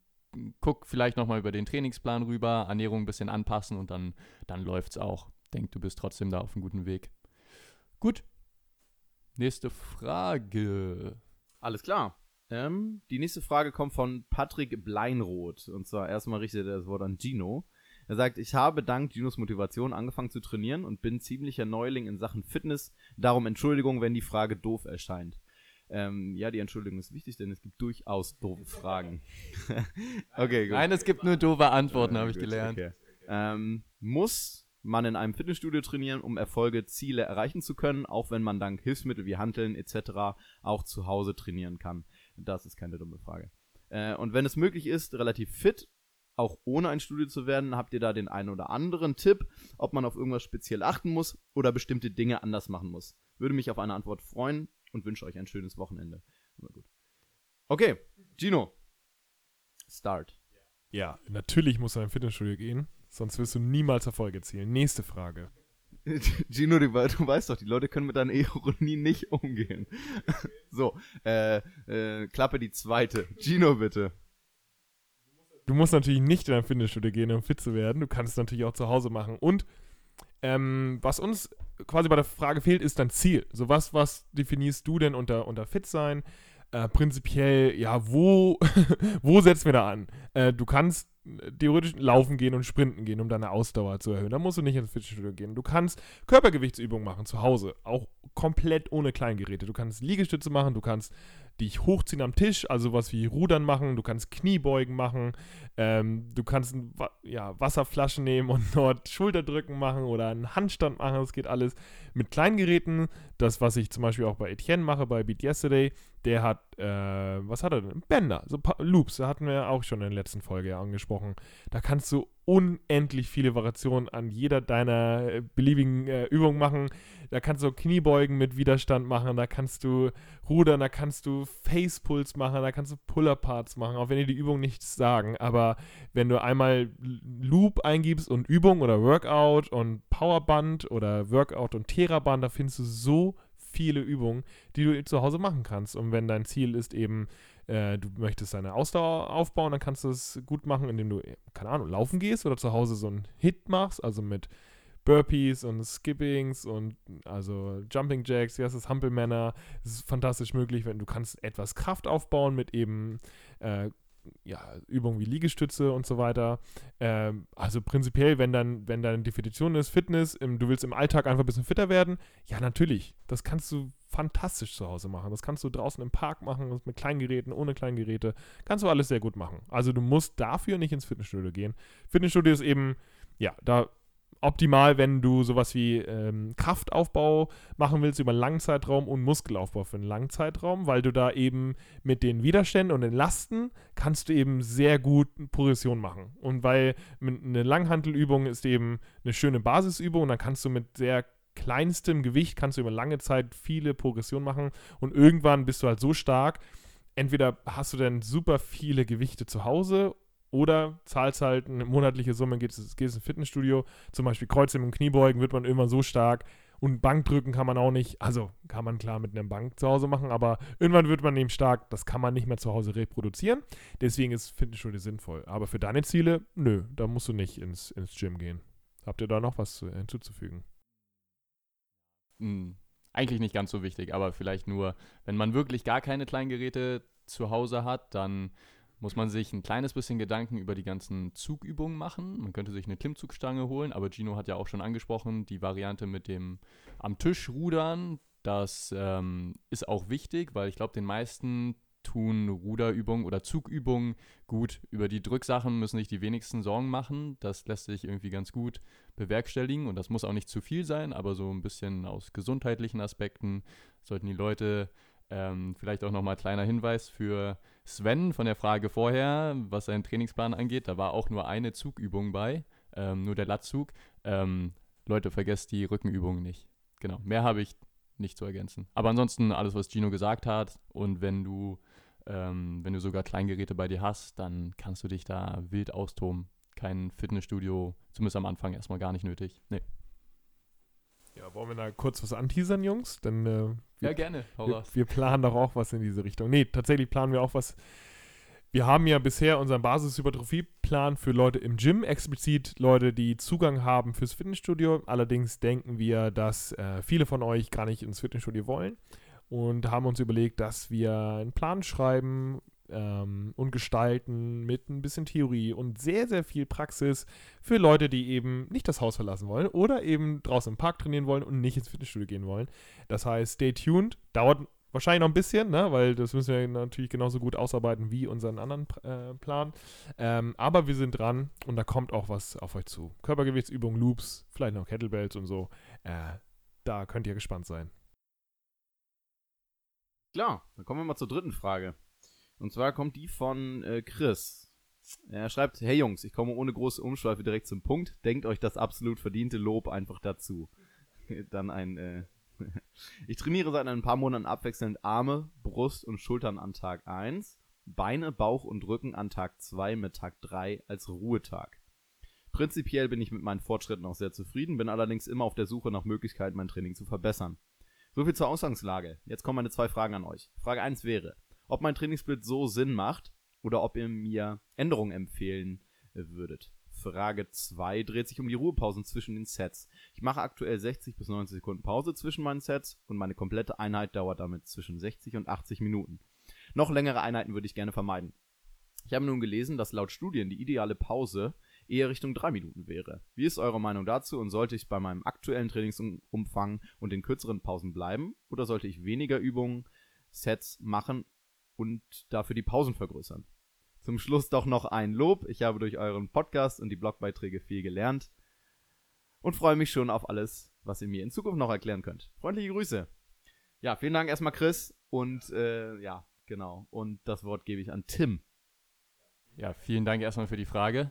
Guck vielleicht nochmal über den Trainingsplan rüber, Ernährung ein bisschen anpassen und dann, dann es auch. Denk, du bist trotzdem da auf einem guten Weg. Gut. Nächste Frage. Alles klar. Ähm, die nächste Frage kommt von Patrick Bleinroth. Und zwar erstmal richtet er das Wort an Gino. Er sagt, ich habe dank Ginos Motivation angefangen zu trainieren und bin ziemlicher Neuling in Sachen Fitness. Darum Entschuldigung, wenn die Frage doof erscheint. Ähm, ja, die Entschuldigung ist wichtig, denn es gibt durchaus doofe Fragen. okay, gut. Nein, es gibt nur doofe Antworten, Äh, habe ich gut, gelernt. okay. Ähm, muss man in einem Fitnessstudio trainieren, um Erfolge, Ziele erreichen zu können, auch wenn man dank Hilfsmittel wie Hanteln etc. auch zu Hause trainieren kann? Das ist keine dumme Frage. Äh, und wenn es möglich ist, relativ fit, auch ohne ein Studio zu werden, habt ihr da den einen oder anderen Tipp, ob man auf irgendwas speziell achten muss oder bestimmte Dinge anders machen muss? Würde mich auf eine Antwort freuen und wünsche euch ein schönes Wochenende. Okay, Gino. Start. Ja, natürlich du in ein Fitnessstudio gehen, sonst wirst du niemals Erfolg erzielen. Nächste Frage. Gino, du, du weißt doch, die Leute können mit deiner Ironie nicht umgehen. so, äh, äh, Klappe die zweite. Gino, bitte. Du musst natürlich nicht in ein Fitnessstudio gehen, um fit zu werden. Du kannst es natürlich auch zu Hause machen. Und ähm, was uns quasi bei der Frage fehlt, ist dein Ziel. So was, was definierst du denn unter, unter fit sein? Äh, prinzipiell, ja, wo, wo setzen wir da an? Äh, du kannst theoretisch laufen gehen und sprinten gehen, um deine Ausdauer zu erhöhen. Da musst du nicht ins Fitnessstudio gehen. Du kannst Körpergewichtsübungen machen zu Hause, auch komplett ohne Kleingeräte. Du kannst Liegestütze machen, du kannst dich hochziehen am Tisch, also was wie Rudern machen, du kannst Kniebeugen machen, ähm, du kannst ja, Wasserflaschen nehmen und dort Schulterdrücken machen oder einen Handstand machen, das geht alles mit Kleingeräten. Das, was ich zum Beispiel auch bei Etienne mache, bei Beat Yesterday, der hat, äh, was hat er denn? Bänder, so Loops, da hatten wir auch schon in der letzten Folge ja angesprochen. Da kannst du unendlich viele Variationen an jeder deiner äh, beliebigen äh, Übungen machen. Da kannst du Kniebeugen mit Widerstand machen, da kannst du rudern, da kannst du Facepulls machen, da kannst du Pull-Up-Parts machen, auch wenn dir die Übungen nichts sagen. Aber wenn du einmal Loop eingibst und Übung oder Workout und Powerband oder Workout und Theraband, da findest du so viele Übungen, die du zu Hause machen kannst. Und wenn dein Ziel ist eben, äh, du möchtest deine Ausdauer aufbauen, dann kannst du es gut machen, indem du, keine Ahnung, laufen gehst oder zu Hause so einen Hit machst, also mit Burpees und Skippings und also Jumping Jacks, wie heißt das, Hampelmänner. Das ist fantastisch möglich, wenn du kannst etwas Kraft aufbauen mit eben äh, ja, Übungen wie Liegestütze und so weiter. Ähm, also prinzipiell, wenn dann, wenn deine Definition ist Fitness, im, du willst im Alltag einfach ein bisschen fitter werden, ja natürlich, das kannst du fantastisch zu Hause machen. Das kannst du draußen im Park machen, mit Kleingeräten, ohne Kleingeräte, kannst du alles sehr gut machen. Also du musst dafür nicht ins Fitnessstudio gehen. Fitnessstudio ist eben, ja, da optimal, wenn du sowas wie ähm, Kraftaufbau machen willst über einen langen Zeitraum und Muskelaufbau für einen langen Zeitraum, weil du da eben mit den Widerständen und den Lasten kannst du eben sehr gut Progression machen. Und weil eine Langhantelübung ist eben eine schöne Basisübung dann kannst du mit sehr kleinstem Gewicht kannst du über lange Zeit viele Progressionen machen und irgendwann bist du halt so stark, entweder hast du dann super viele Gewichte zu Hause oder zahlst halt eine monatliche Summe, gehst, gehst ins Fitnessstudio, zum Beispiel Kreuzheben und Kniebeugen wird man immer so stark und Bankdrücken kann man auch nicht, also kann man klar mit einer Bank zu Hause machen, aber irgendwann wird man eben stark, das kann man nicht mehr zu Hause reproduzieren, deswegen ist Fitnessstudio sinnvoll. Aber für deine Ziele, nö, da musst du nicht ins, ins Gym gehen. Habt ihr da noch was zu- hinzuzufügen? Hm, eigentlich nicht ganz so wichtig, aber vielleicht nur, wenn man wirklich gar keine Kleingeräte zu Hause hat, dann muss man sich ein kleines bisschen Gedanken über die ganzen Zugübungen machen. Man könnte sich eine Klimmzugstange holen, aber Gino hat ja auch schon angesprochen, die Variante mit dem am Tisch rudern, das ähm, ist auch wichtig, weil ich glaube, den meisten tun Ruderübungen oder Zugübungen gut. Über die Drücksachen müssen sich die wenigsten Sorgen machen. Das lässt sich irgendwie ganz gut bewerkstelligen und das muss auch nicht zu viel sein, aber so ein bisschen aus gesundheitlichen Aspekten sollten die Leute ähm, vielleicht auch nochmal kleiner Hinweis für Sven von der Frage vorher, was seinen Trainingsplan angeht. Da war auch nur eine Zugübung bei, ähm, nur der Latzug. Ähm, Leute, vergesst die Rückenübungen nicht. Genau, mehr habe ich nicht zu ergänzen. Aber ansonsten alles, was Gino gesagt hat und wenn du, ähm, wenn du sogar Kleingeräte bei dir hast, dann kannst du dich da wild austoben. Kein Fitnessstudio, zumindest am Anfang erstmal gar nicht nötig. Nee. Ja, wollen wir da kurz was anteasern, Jungs? Dann äh, Ja, gerne. Wir, wir planen doch auch was in diese Richtung. Nee, tatsächlich planen wir auch was. Wir haben ja bisher unseren Basishypertrophie-Plan für Leute im Gym, explizit Leute, die Zugang haben fürs Fitnessstudio. Allerdings denken wir, dass äh, viele von euch gar nicht ins Fitnessstudio wollen und haben uns überlegt, dass wir einen Plan schreiben, ähm, und gestalten mit ein bisschen Theorie und sehr, sehr viel Praxis für Leute, die eben nicht das Haus verlassen wollen oder eben draußen im Park trainieren wollen und nicht ins Fitnessstudio gehen wollen. Das heißt, stay tuned. Dauert wahrscheinlich noch ein bisschen, ne? weil das müssen wir natürlich genauso gut ausarbeiten wie unseren anderen äh, Plan. Ähm, aber wir sind dran und da kommt auch was auf euch zu. Körpergewichtsübungen, Loops, vielleicht noch Kettlebells und so. Äh, da könnt ihr gespannt sein. Klar, dann kommen wir mal zur dritten Frage. Und zwar kommt die von äh, Chris. Er schreibt, hey Jungs, ich komme ohne große Umschweife direkt zum Punkt. Denkt euch das absolut verdiente Lob einfach dazu. Dann ein, äh, ich trainiere seit ein paar Monaten abwechselnd Arme, Brust und Schultern an Tag 1, Beine, Bauch und Rücken an Tag 2 mit Tag 3 als Ruhetag. Prinzipiell bin ich mit meinen Fortschritten auch sehr zufrieden, bin allerdings immer auf der Suche nach Möglichkeiten, mein Training zu verbessern. Soviel zur Ausgangslage. Jetzt kommen meine zwei Fragen an euch. Frage 1 wäre, ob mein Trainingssplit so Sinn macht oder ob ihr mir Änderungen empfehlen würdet. Frage 2 dreht sich um die Ruhepausen zwischen den Sets. Ich mache aktuell 60 bis 90 Sekunden Pause zwischen meinen Sets und meine komplette Einheit dauert damit zwischen 60 und 80 Minuten. Noch längere Einheiten würde ich gerne vermeiden. Ich habe nun gelesen, dass laut Studien die ideale Pause eher Richtung 3 Minuten wäre. Wie ist eure Meinung dazu und sollte ich bei meinem aktuellen Trainingsumfang und den kürzeren Pausen bleiben oder sollte ich weniger Übungen, Sets machen und dafür die Pausen vergrößern? Zum Schluss doch noch ein Lob. Ich habe durch euren Podcast und die Blogbeiträge viel gelernt und freue mich schon auf alles, was ihr mir in Zukunft noch erklären könnt. Freundliche Grüße. Ja, vielen Dank erstmal Chris und äh, ja, genau. Und das Wort gebe ich an Tim. Ja, vielen Dank erstmal für die Frage.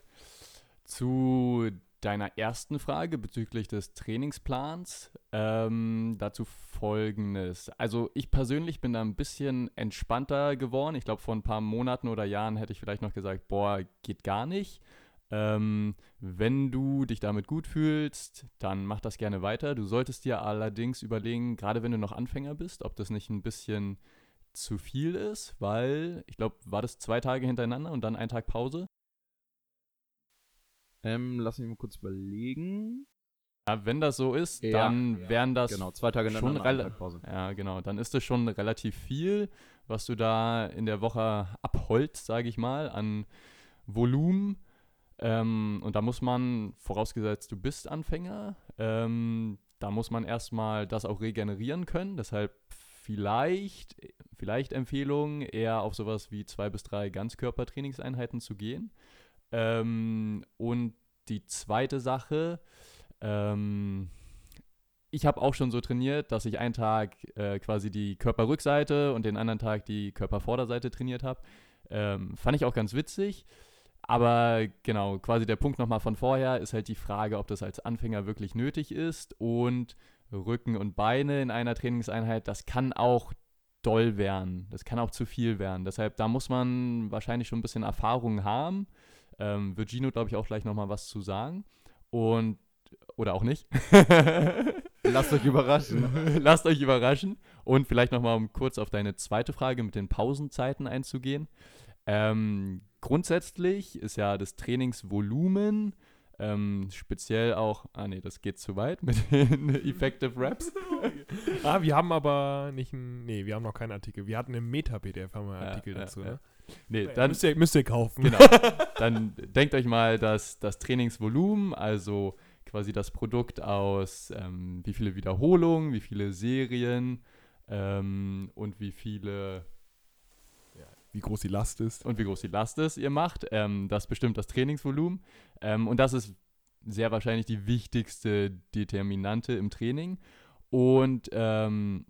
Zu deiner ersten Frage bezüglich des Trainingsplans. Ähm, dazu folgendes. Also ich persönlich bin da ein bisschen entspannter geworden. Ich glaube, vor ein paar Monaten oder Jahren hätte ich vielleicht noch gesagt, boah, geht gar nicht. Ähm, wenn du dich damit gut fühlst, dann mach das gerne weiter. Du solltest dir allerdings überlegen, gerade wenn du noch Anfänger bist, ob das nicht ein bisschen zu viel ist, weil ich glaube, war das zwei Tage hintereinander und dann ein Tag Pause? Ähm, lass mich mal kurz überlegen. Ja, wenn das so ist, ja, dann wären das genau, zwei Tage schon Pause. Ja, genau. Dann ist das schon relativ viel, was du da in der Woche abholst, sage ich mal, an Volumen. Ähm, und da muss man, vorausgesetzt du bist Anfänger, ähm, da muss man erstmal das auch regenerieren können. Deshalb vielleicht, vielleicht Empfehlung, eher auf sowas wie zwei bis drei Ganzkörpertrainingseinheiten zu gehen. Ähm, und die zweite Sache, ähm, ich habe auch schon so trainiert, dass ich einen Tag äh, quasi die Körperrückseite und den anderen Tag die Körpervorderseite trainiert habe. Ähm, fand ich auch ganz witzig. Aber genau, quasi der Punkt nochmal von vorher ist halt die Frage, ob das als Anfänger wirklich nötig ist. Und Rücken und Beine in einer Trainingseinheit, das kann auch doll werden. Das kann auch zu viel werden. Deshalb, da muss man wahrscheinlich schon ein bisschen Erfahrung haben. Ähm, wird Gino, glaube ich, auch gleich nochmal was zu sagen. Und, oder auch nicht. Lasst euch überraschen. Lasst euch überraschen. Und vielleicht nochmal, um kurz auf deine zweite Frage mit den Pausenzeiten einzugehen. Ähm, grundsätzlich ist ja das Trainingsvolumen ähm, speziell auch, ah nee, das geht zu weit mit den Effective Raps. ah, wir haben aber nicht ein, nee, wir haben noch keinen Artikel. Wir hatten im Meta-PDF haben wir einen ja, Artikel ja, dazu, ja. ne? Nee, dann müsst ihr, müsst ihr kaufen. Genau. Dann denkt euch mal, dass das Trainingsvolumen, also quasi das Produkt aus ähm, wie viele Wiederholungen, wie viele Serien ähm, und wie viele wie groß die Last ist. Und wie groß die Last ist, ihr macht. Ähm, das bestimmt das Trainingsvolumen. Ähm, und das ist sehr wahrscheinlich die wichtigste Determinante im Training. Und ähm,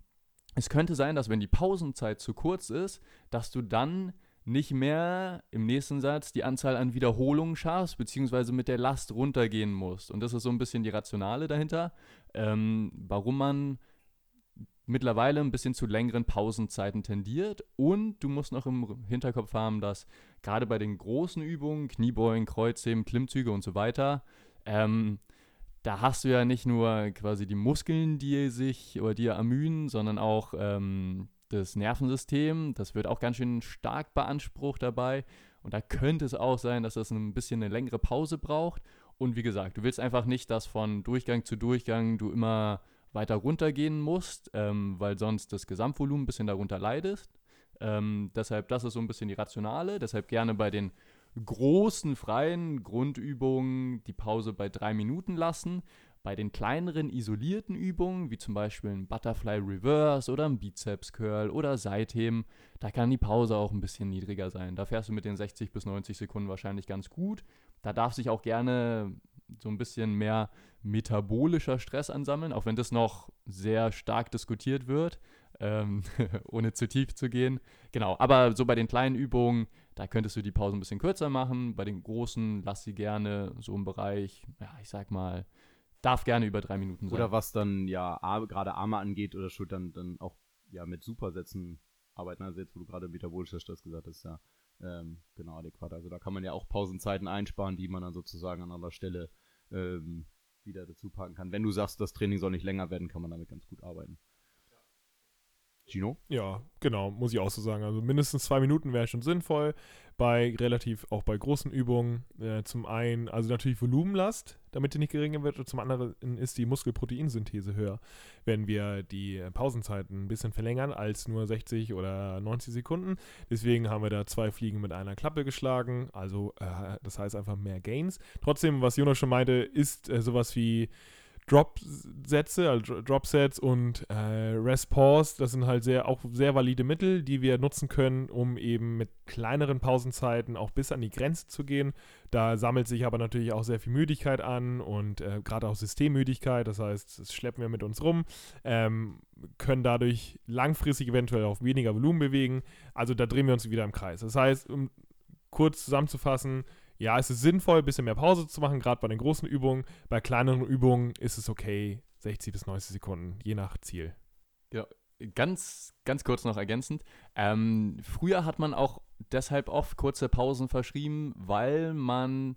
es könnte sein, dass wenn die Pausenzeit zu kurz ist, dass du dann nicht mehr im nächsten Satz die Anzahl an Wiederholungen schaffst, beziehungsweise mit der Last runtergehen musst. Und das ist so ein bisschen die Rationale dahinter, ähm, warum man mittlerweile ein bisschen zu längeren Pausenzeiten tendiert. Und du musst noch im Hinterkopf haben, dass gerade bei den großen Übungen, Kniebeugen, Kreuzheben, Klimmzüge und so weiter, ähm, da hast du ja nicht nur quasi die Muskeln, die sich oder die ermühen, sondern auch ähm, das Nervensystem. Das wird auch ganz schön stark beansprucht dabei. Und da könnte es auch sein, dass das ein bisschen eine längere Pause braucht. Und wie gesagt, du willst einfach nicht, dass von Durchgang zu Durchgang du immer weiter runtergehen musst, ähm, weil sonst das Gesamtvolumen ein bisschen darunter leidest. Ähm, deshalb, das ist so ein bisschen die Rationale. Deshalb gerne bei den großen freien Grundübungen die Pause bei drei Minuten lassen. Bei den kleineren isolierten Übungen, wie zum Beispiel ein Butterfly Reverse oder ein Bizeps Curl oder Seitheben, da kann die Pause auch ein bisschen niedriger sein. Da fährst du mit den 60 bis 90 Sekunden wahrscheinlich ganz gut. Da darf sich auch gerne so ein bisschen mehr metabolischer Stress ansammeln, auch wenn das noch sehr stark diskutiert wird, ähm, ohne zu tief zu gehen. Genau, aber so bei den kleinen Übungen, da könntest du die Pause ein bisschen kürzer machen. Bei den großen lass sie gerne so im Bereich, ja, ich sag mal, darf gerne über drei Minuten sein. Oder was dann ja gerade Arme angeht oder Schultern, dann auch ja mit Supersätzen arbeiten. Also jetzt, wo du gerade metabolischer Stress gesagt hast, ja, ähm, genau adäquat. Also da kann man ja auch Pausenzeiten einsparen, die man dann sozusagen an anderer Stelle ähm, wieder dazu packen kann. Wenn du sagst, das Training soll nicht länger werden, kann man damit ganz gut arbeiten. Gino? Ja, genau, muss ich auch so sagen. Also mindestens zwei Minuten wäre schon sinnvoll. Bei relativ, auch bei großen Übungen. Äh, zum einen, also natürlich Volumenlast, damit die nicht geringer wird. Und zum anderen ist die Muskelproteinsynthese höher, wenn wir die Pausenzeiten ein bisschen verlängern als nur 60 oder 90 Sekunden. Deswegen haben wir da zwei Fliegen mit einer Klappe geschlagen. Also, äh, das heißt einfach mehr Gains. Trotzdem, was Jonas schon meinte, ist äh, sowas wie Drop-Sätze, also Drop-Sets und äh, Rest-Pause, das sind halt sehr, auch sehr valide Mittel, die wir nutzen können, um eben mit kleineren Pausenzeiten auch bis an die Grenze zu gehen. Da sammelt sich aber natürlich auch sehr viel Müdigkeit an und äh, gerade auch Systemmüdigkeit, das heißt, das schleppen wir mit uns rum, ähm, können dadurch langfristig eventuell auch weniger Volumen bewegen. Also da drehen wir uns wieder im Kreis. Das heißt, um kurz zusammenzufassen, ja, es ist sinnvoll, ein bisschen mehr Pause zu machen, gerade bei den großen Übungen. Bei kleineren Übungen ist es okay, 60 bis 90 Sekunden, je nach Ziel. Ja, ganz, ganz kurz noch ergänzend. Ähm, früher hat man auch deshalb oft kurze Pausen verschrieben, weil man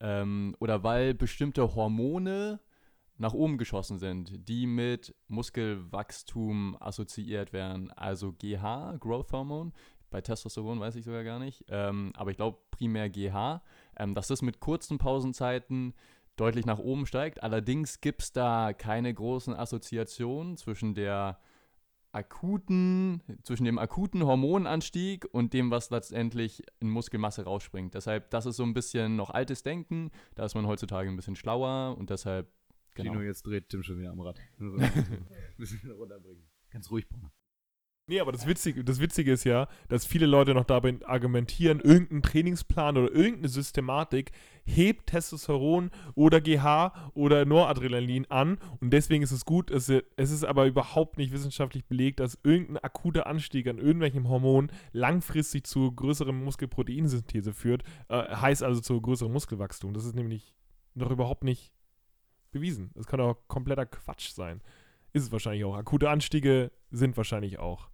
ähm, oder weil bestimmte Hormone nach oben geschossen sind, die mit Muskelwachstum assoziiert werden. Also GH, Growth Hormone, bei Testosteron weiß ich sogar gar nicht, ähm, aber ich glaube primär GH ähm, dass das mit kurzen Pausenzeiten deutlich nach oben steigt. Allerdings gibt es da keine großen Assoziationen zwischen der akuten, zwischen dem akuten Hormonanstieg und dem, was letztendlich in Muskelmasse rausspringt. Deshalb, das ist so ein bisschen noch altes Denken. Da ist man heutzutage ein bisschen schlauer und deshalb. Genau. Gino, jetzt dreht Tim schon wieder am Rad. ein bisschen runterbringen. Ganz ruhig, Brunner. Nee, aber das Witzige, das Witzige ist ja, dass viele Leute noch dabei argumentieren, irgendein Trainingsplan oder irgendeine Systematik hebt Testosteron oder GH oder Noradrenalin an und deswegen ist es gut. Es, es ist aber überhaupt nicht wissenschaftlich belegt, dass irgendein akuter Anstieg an irgendwelchen Hormonen langfristig zu größerem Muskelproteinsynthese führt, äh, heißt also zu größerem Muskelwachstum. Das ist nämlich noch überhaupt nicht bewiesen. Das kann auch kompletter Quatsch sein. Ist es wahrscheinlich auch. Akute Anstiege sind wahrscheinlich auch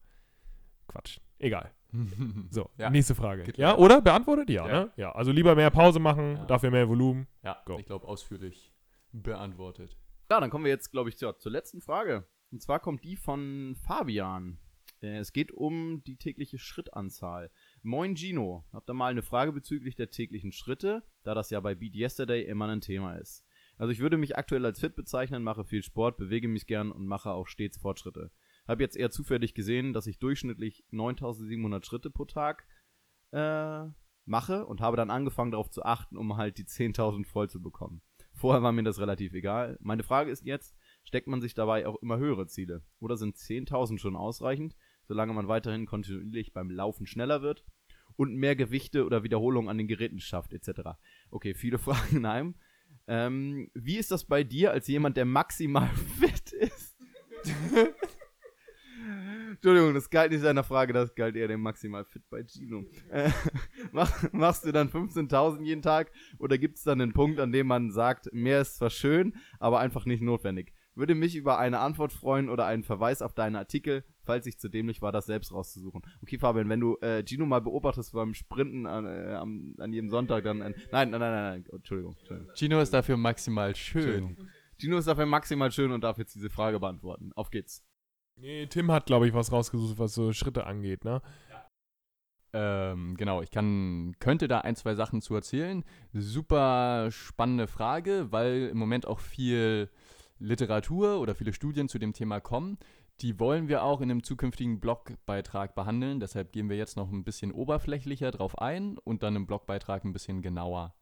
Quatsch. Egal. So, ja. nächste Frage. Geht ja, oder? Beantwortet? Ja, ja, ne? Ja, also lieber mehr Pause machen, ja. dafür mehr Volumen. Ja, Go. ich glaube, ausführlich beantwortet. Ja, dann kommen wir jetzt, glaube ich, zur, zur letzten Frage. Und zwar kommt die von Fabian. Äh, es geht um die tägliche Schrittanzahl. Moin Gino, habt ihr mal eine Frage bezüglich der täglichen Schritte, da das ja bei Beat Yesterday immer ein Thema ist. Also ich würde mich aktuell als fit bezeichnen, mache viel Sport, bewege mich gern und mache auch stets Fortschritte. Habe jetzt eher zufällig gesehen, dass ich durchschnittlich 9700 Schritte pro Tag äh, mache und habe dann angefangen darauf zu achten, um halt die 10.000 voll zu bekommen. Vorher war mir das relativ egal. Meine Frage ist jetzt, steckt man sich dabei auch immer höhere Ziele? Oder sind 10.000 schon ausreichend, solange man weiterhin kontinuierlich beim Laufen schneller wird und mehr Gewichte oder Wiederholungen an den Geräten schafft, etc.? Okay, viele Fragen in einem. Ähm, wie ist das bei dir als jemand, der maximal fit ist? Entschuldigung, das galt nicht seiner Frage, das galt eher dem maximal fit bei Gino. Äh, mach, machst du dann 15.000 jeden Tag oder gibt es dann einen Punkt, an dem man sagt, mehr ist zwar schön, aber einfach nicht notwendig? Würde mich über eine Antwort freuen oder einen Verweis auf deinen Artikel, falls ich zu dämlich war, das selbst rauszusuchen. Okay, Fabian, wenn du äh, Gino mal beobachtest beim Sprinten an, äh, an, an jedem Sonntag, dann. Äh, nein, nein, nein, nein, Entschuldigung, Entschuldigung. Gino ist dafür maximal schön. Gino ist dafür maximal schön und darf jetzt diese Frage beantworten. Auf geht's. Nee, Tim hat, glaube ich, was rausgesucht, was so Schritte angeht, ne? Ähm, genau, ich kann, könnte da ein, zwei Sachen zu erzählen. Super spannende Frage, weil im Moment auch viel Literatur oder viele Studien zu dem Thema kommen. die wollen wir auch in einem zukünftigen Blogbeitrag behandeln. Deshalb gehen wir jetzt noch ein bisschen oberflächlicher drauf ein und dann im Blogbeitrag ein bisschen genauer.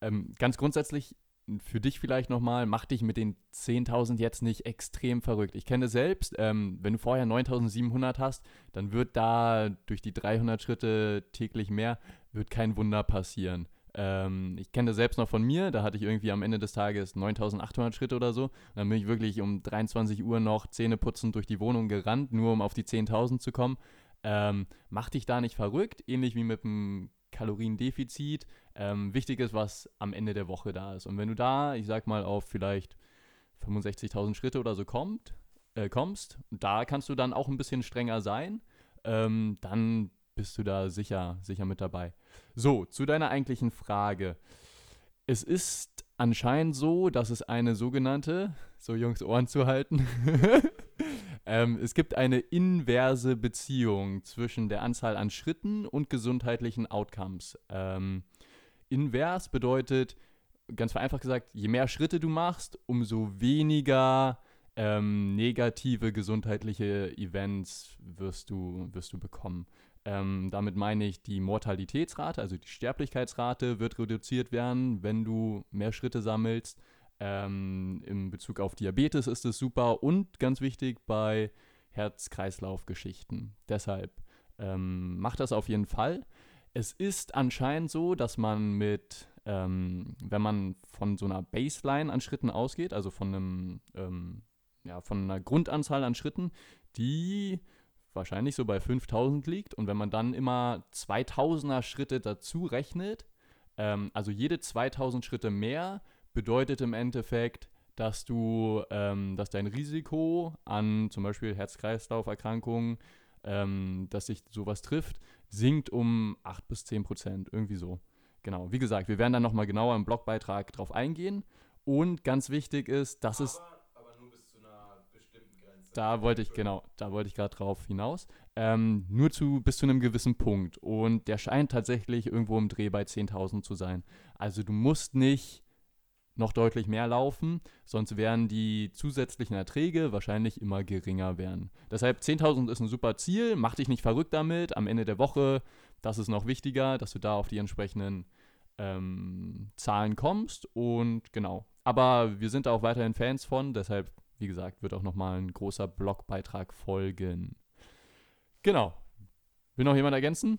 Ähm, ganz grundsätzlich für dich vielleicht nochmal, mach dich mit den 10.000 jetzt nicht extrem verrückt. Ich kenne selbst, ähm, wenn du vorher 9.700 hast, dann wird da durch die 300 Schritte täglich mehr, wird kein Wunder passieren. Ähm, ich kenne das selbst noch von mir, da hatte ich irgendwie am Ende des Tages 9800 Schritte oder so. Dann bin ich wirklich um 23 Uhr noch Zähneputzend durch die Wohnung gerannt, nur um auf die 10.000 zu kommen. Ähm, mach dich da nicht verrückt, ähnlich wie mit dem Kaloriendefizit. Ähm, wichtig ist, was am Ende der Woche da ist. Und wenn du da, ich sag mal, auf vielleicht 65.000 Schritte oder so kommt, äh, kommst, da kannst du dann auch ein bisschen strenger sein. Ähm, dann bist du da sicher, sicher mit dabei. So, zu deiner eigentlichen Frage. Es ist anscheinend so, dass es eine sogenannte, so Jungs Ohren zu halten, ähm, es gibt eine inverse Beziehung zwischen der Anzahl an Schritten und gesundheitlichen Outcomes. Ähm, invers bedeutet, ganz vereinfacht gesagt, je mehr Schritte du machst, umso weniger ähm, negative gesundheitliche Events wirst du, wirst du bekommen. Ähm, damit meine ich, die Mortalitätsrate, also die Sterblichkeitsrate wird reduziert werden, wenn du mehr Schritte sammelst. Ähm, Im Bezug auf Diabetes ist es super und ganz wichtig bei Herz-Kreislauf-Geschichten. Deshalb ähm, macht das auf jeden Fall. Es ist anscheinend so, dass man mit, ähm, wenn man von so einer Baseline an Schritten ausgeht, also von einem, ähm, ja, von einer Grundanzahl an Schritten, die wahrscheinlich so bei 5000 liegt. Und wenn man dann immer 2000er Schritte dazu rechnet, ähm, also jede 2000 Schritte mehr, bedeutet im Endeffekt, dass du, ähm, dass dein Risiko an zum Beispiel Herz-Kreislauf-Erkrankungen, ähm, dass sich sowas trifft, sinkt um 8 bis 10 Prozent, irgendwie so. Genau, wie gesagt, wir werden dann nochmal genauer im Blogbeitrag drauf eingehen. Und ganz wichtig ist, dass es da wollte ich, genau, da wollte ich gerade drauf hinaus. Ähm, nur zu, bis zu einem gewissen Punkt. Und der scheint tatsächlich irgendwo im Dreh bei 10.000 zu sein. Also du musst nicht noch deutlich mehr laufen, sonst werden die zusätzlichen Erträge wahrscheinlich immer geringer werden. Deshalb 10.000 ist ein super Ziel, mach dich nicht verrückt damit. Am Ende der Woche, das ist noch wichtiger, dass du da auf die entsprechenden ähm, Zahlen kommst. Und genau. Aber wir sind auch weiterhin Fans von, deshalb wie gesagt, wird auch nochmal ein großer Blogbeitrag folgen. Genau. Will noch jemand ergänzen?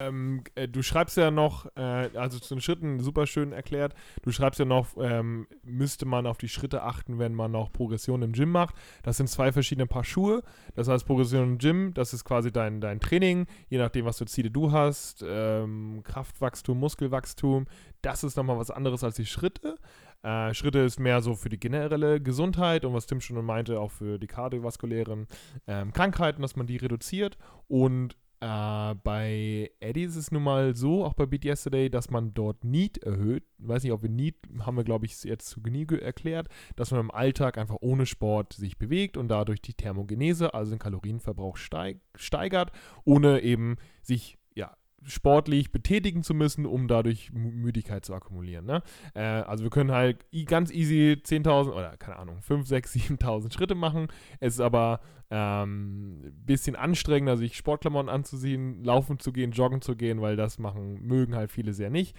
Ähm, äh, du schreibst ja noch, äh, also zu den Schritten super schön erklärt, du schreibst ja noch, ähm, müsste man auf die Schritte achten, wenn man noch Progression im Gym macht. Das sind zwei verschiedene Paar Schuhe. Das heißt, Progression im Gym, das ist quasi dein, dein Training, je nachdem, was für Ziele du hast, ähm, Kraftwachstum, Muskelwachstum. Das ist nochmal was anderes als die Schritte. Äh, Schritte ist mehr so für die generelle Gesundheit und was Tim schon meinte, auch für die kardiovaskulären ähm, Krankheiten, dass man die reduziert. Und äh, bei Eddie ist es nun mal so, auch bei Beat Yesterday, dass man dort Need erhöht. Ich weiß nicht, ob wir Need, haben wir glaube ich jetzt zu Genüge erklärt, dass man im Alltag einfach ohne Sport sich bewegt und dadurch die Thermogenese, also den Kalorienverbrauch steig, steigert, ohne eben sich sportlich betätigen zu müssen, um dadurch Müdigkeit zu akkumulieren. Ne? Äh, also wir können halt ganz easy 10.000 oder keine Ahnung, 5, 6, 7.000 Schritte machen. Es ist aber ein ähm, bisschen anstrengender, sich Sportklamotten anzuziehen, laufen zu gehen, joggen zu gehen, weil das machen, mögen halt viele sehr nicht.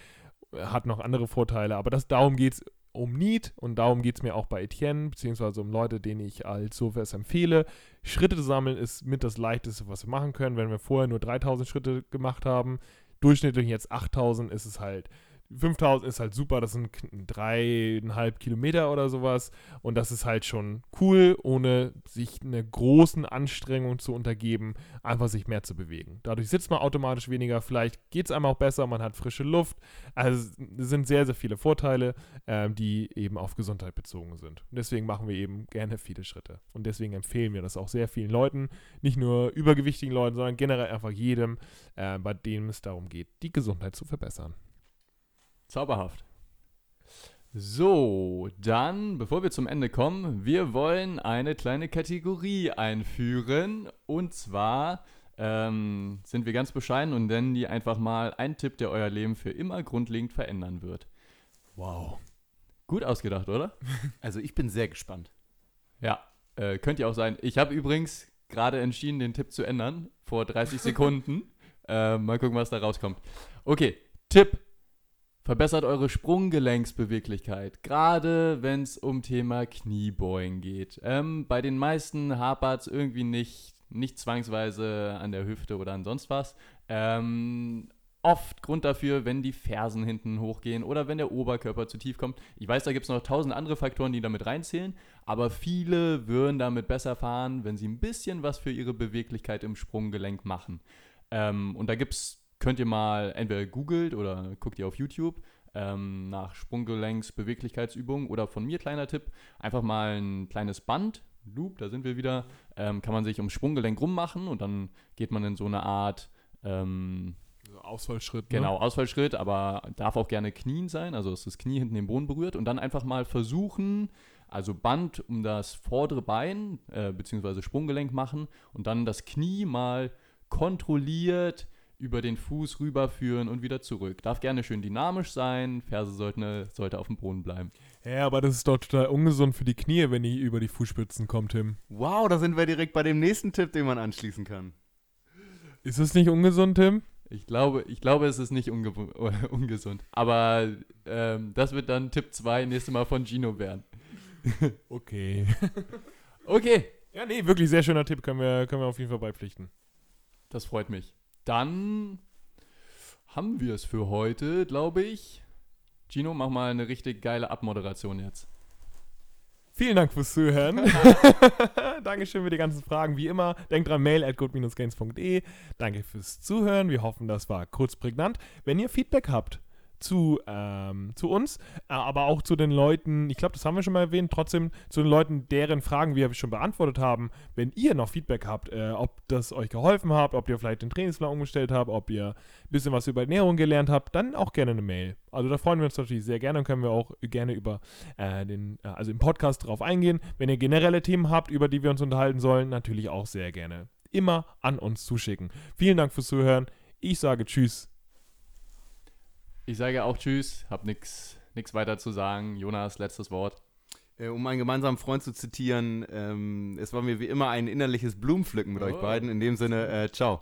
Hat noch andere Vorteile, aber das, darum geht es um Need und darum geht es mir auch bei Etienne, beziehungsweise um Leute, denen ich als Sofas empfehle. Schritte zu sammeln ist mit das Leichteste, was wir machen können. Wenn wir vorher nur 3000 Schritte gemacht haben, durchschnittlich jetzt 8000, ist es halt 5000 ist halt super, das sind dreieinhalb Kilometer oder sowas. Und das ist halt schon cool, ohne sich einer großen Anstrengung zu untergeben, einfach sich mehr zu bewegen. Dadurch sitzt man automatisch weniger, vielleicht geht es einem auch besser, man hat frische Luft. Also es sind sehr, sehr viele Vorteile, äh, die eben auf Gesundheit bezogen sind. Und deswegen machen wir eben gerne viele Schritte. Und deswegen empfehlen wir das auch sehr vielen Leuten, nicht nur übergewichtigen Leuten, sondern generell einfach jedem, äh, bei dem es darum geht, die Gesundheit zu verbessern. Zauberhaft. So, dann, bevor wir zum Ende kommen, wir wollen eine kleine Kategorie einführen. Und zwar ähm, sind wir ganz bescheiden und nennen die einfach mal ein Tipp, der euer Leben für immer grundlegend verändern wird. Wow. Gut ausgedacht, oder? Also ich bin sehr gespannt. Ja, Äh, könnt ihr auch sein. Ich habe übrigens gerade entschieden, den Tipp zu ändern, vor 30 Sekunden. äh, mal gucken, was da rauskommt. Okay, Tipp. Verbessert eure Sprunggelenksbeweglichkeit, gerade wenn es um Thema Kniebeugen geht. Ähm, bei den meisten hapert es irgendwie nicht, nicht zwangsweise an der Hüfte oder an sonst was. Ähm, oft Grund dafür, wenn die Fersen hinten hochgehen oder wenn der Oberkörper zu tief kommt. Ich weiß, da gibt es noch tausend andere Faktoren, die damit reinzählen, aber viele würden damit besser fahren, wenn sie ein bisschen was für ihre Beweglichkeit im Sprunggelenk machen. Ähm, und da gibt's, könnt ihr mal entweder googelt oder guckt ihr auf YouTube ähm, nach Sprunggelenksbeweglichkeitsübungen oder von mir kleiner Tipp, einfach mal ein kleines Band, Loop, da sind wir wieder, ähm, kann man sich ums Sprunggelenk rummachen und dann geht man in so eine Art ähm, So Ausfallschritt. Genau, Ausfallschritt, aber darf auch gerne Knien sein, also dass das Knie hinten den Boden berührt und dann einfach mal versuchen, also Band um das vordere Bein äh, bzw. Sprunggelenk machen und dann das Knie mal kontrolliert über den Fuß rüberführen und wieder zurück. Darf gerne schön dynamisch sein, Ferse sollten, sollte auf dem Boden bleiben. Ja, aber das ist doch total ungesund für die Knie, wenn die über die Fußspitzen kommt, Tim. Wow, da sind wir direkt bei dem nächsten Tipp, den man anschließen kann. Ist das nicht ungesund, Tim? Ich glaube, ich glaube, es ist nicht unge ungesund. Aber ähm, das wird dann Tipp 2 nächstes Mal von Gino werden. Okay. Okay, Ja, nee, wirklich sehr schöner Tipp, können wir, können wir auf jeden Fall beipflichten. Das freut mich. Dann haben wir es für heute, glaube ich. Gino, mach mal eine richtig geile Abmoderation jetzt. Vielen Dank fürs Zuhören. Dankeschön für die ganzen Fragen. Wie immer, denkt dran, mail at good-gains.de. Danke fürs Zuhören. Wir hoffen, das war kurz prägnant. Wenn ihr Feedback habt zu, ähm, zu uns, äh, aber auch zu den Leuten, ich glaube, das haben wir schon mal erwähnt, trotzdem zu den Leuten, deren Fragen wir schon beantwortet haben, wenn ihr noch Feedback habt, äh, ob das euch geholfen hat, ob ihr vielleicht den Trainingsplan umgestellt habt, ob ihr ein bisschen was über Ernährung gelernt habt, dann auch gerne eine Mail. Also da freuen wir uns natürlich sehr gerne und können wir auch gerne über äh, den, äh, also im Podcast drauf eingehen. Wenn ihr generelle Themen habt, über die wir uns unterhalten sollen, natürlich auch sehr gerne. Immer an uns zuschicken. Vielen Dank fürs Zuhören. Ich sage Tschüss. Ich sage auch Tschüss, hab nix, nix weiter zu sagen. Jonas, letztes Wort. Äh, um einen gemeinsamen Freund zu zitieren, ähm, es war mir wie immer ein innerliches Blumenpflücken mit Oh. euch beiden. In dem Sinne, äh, ciao.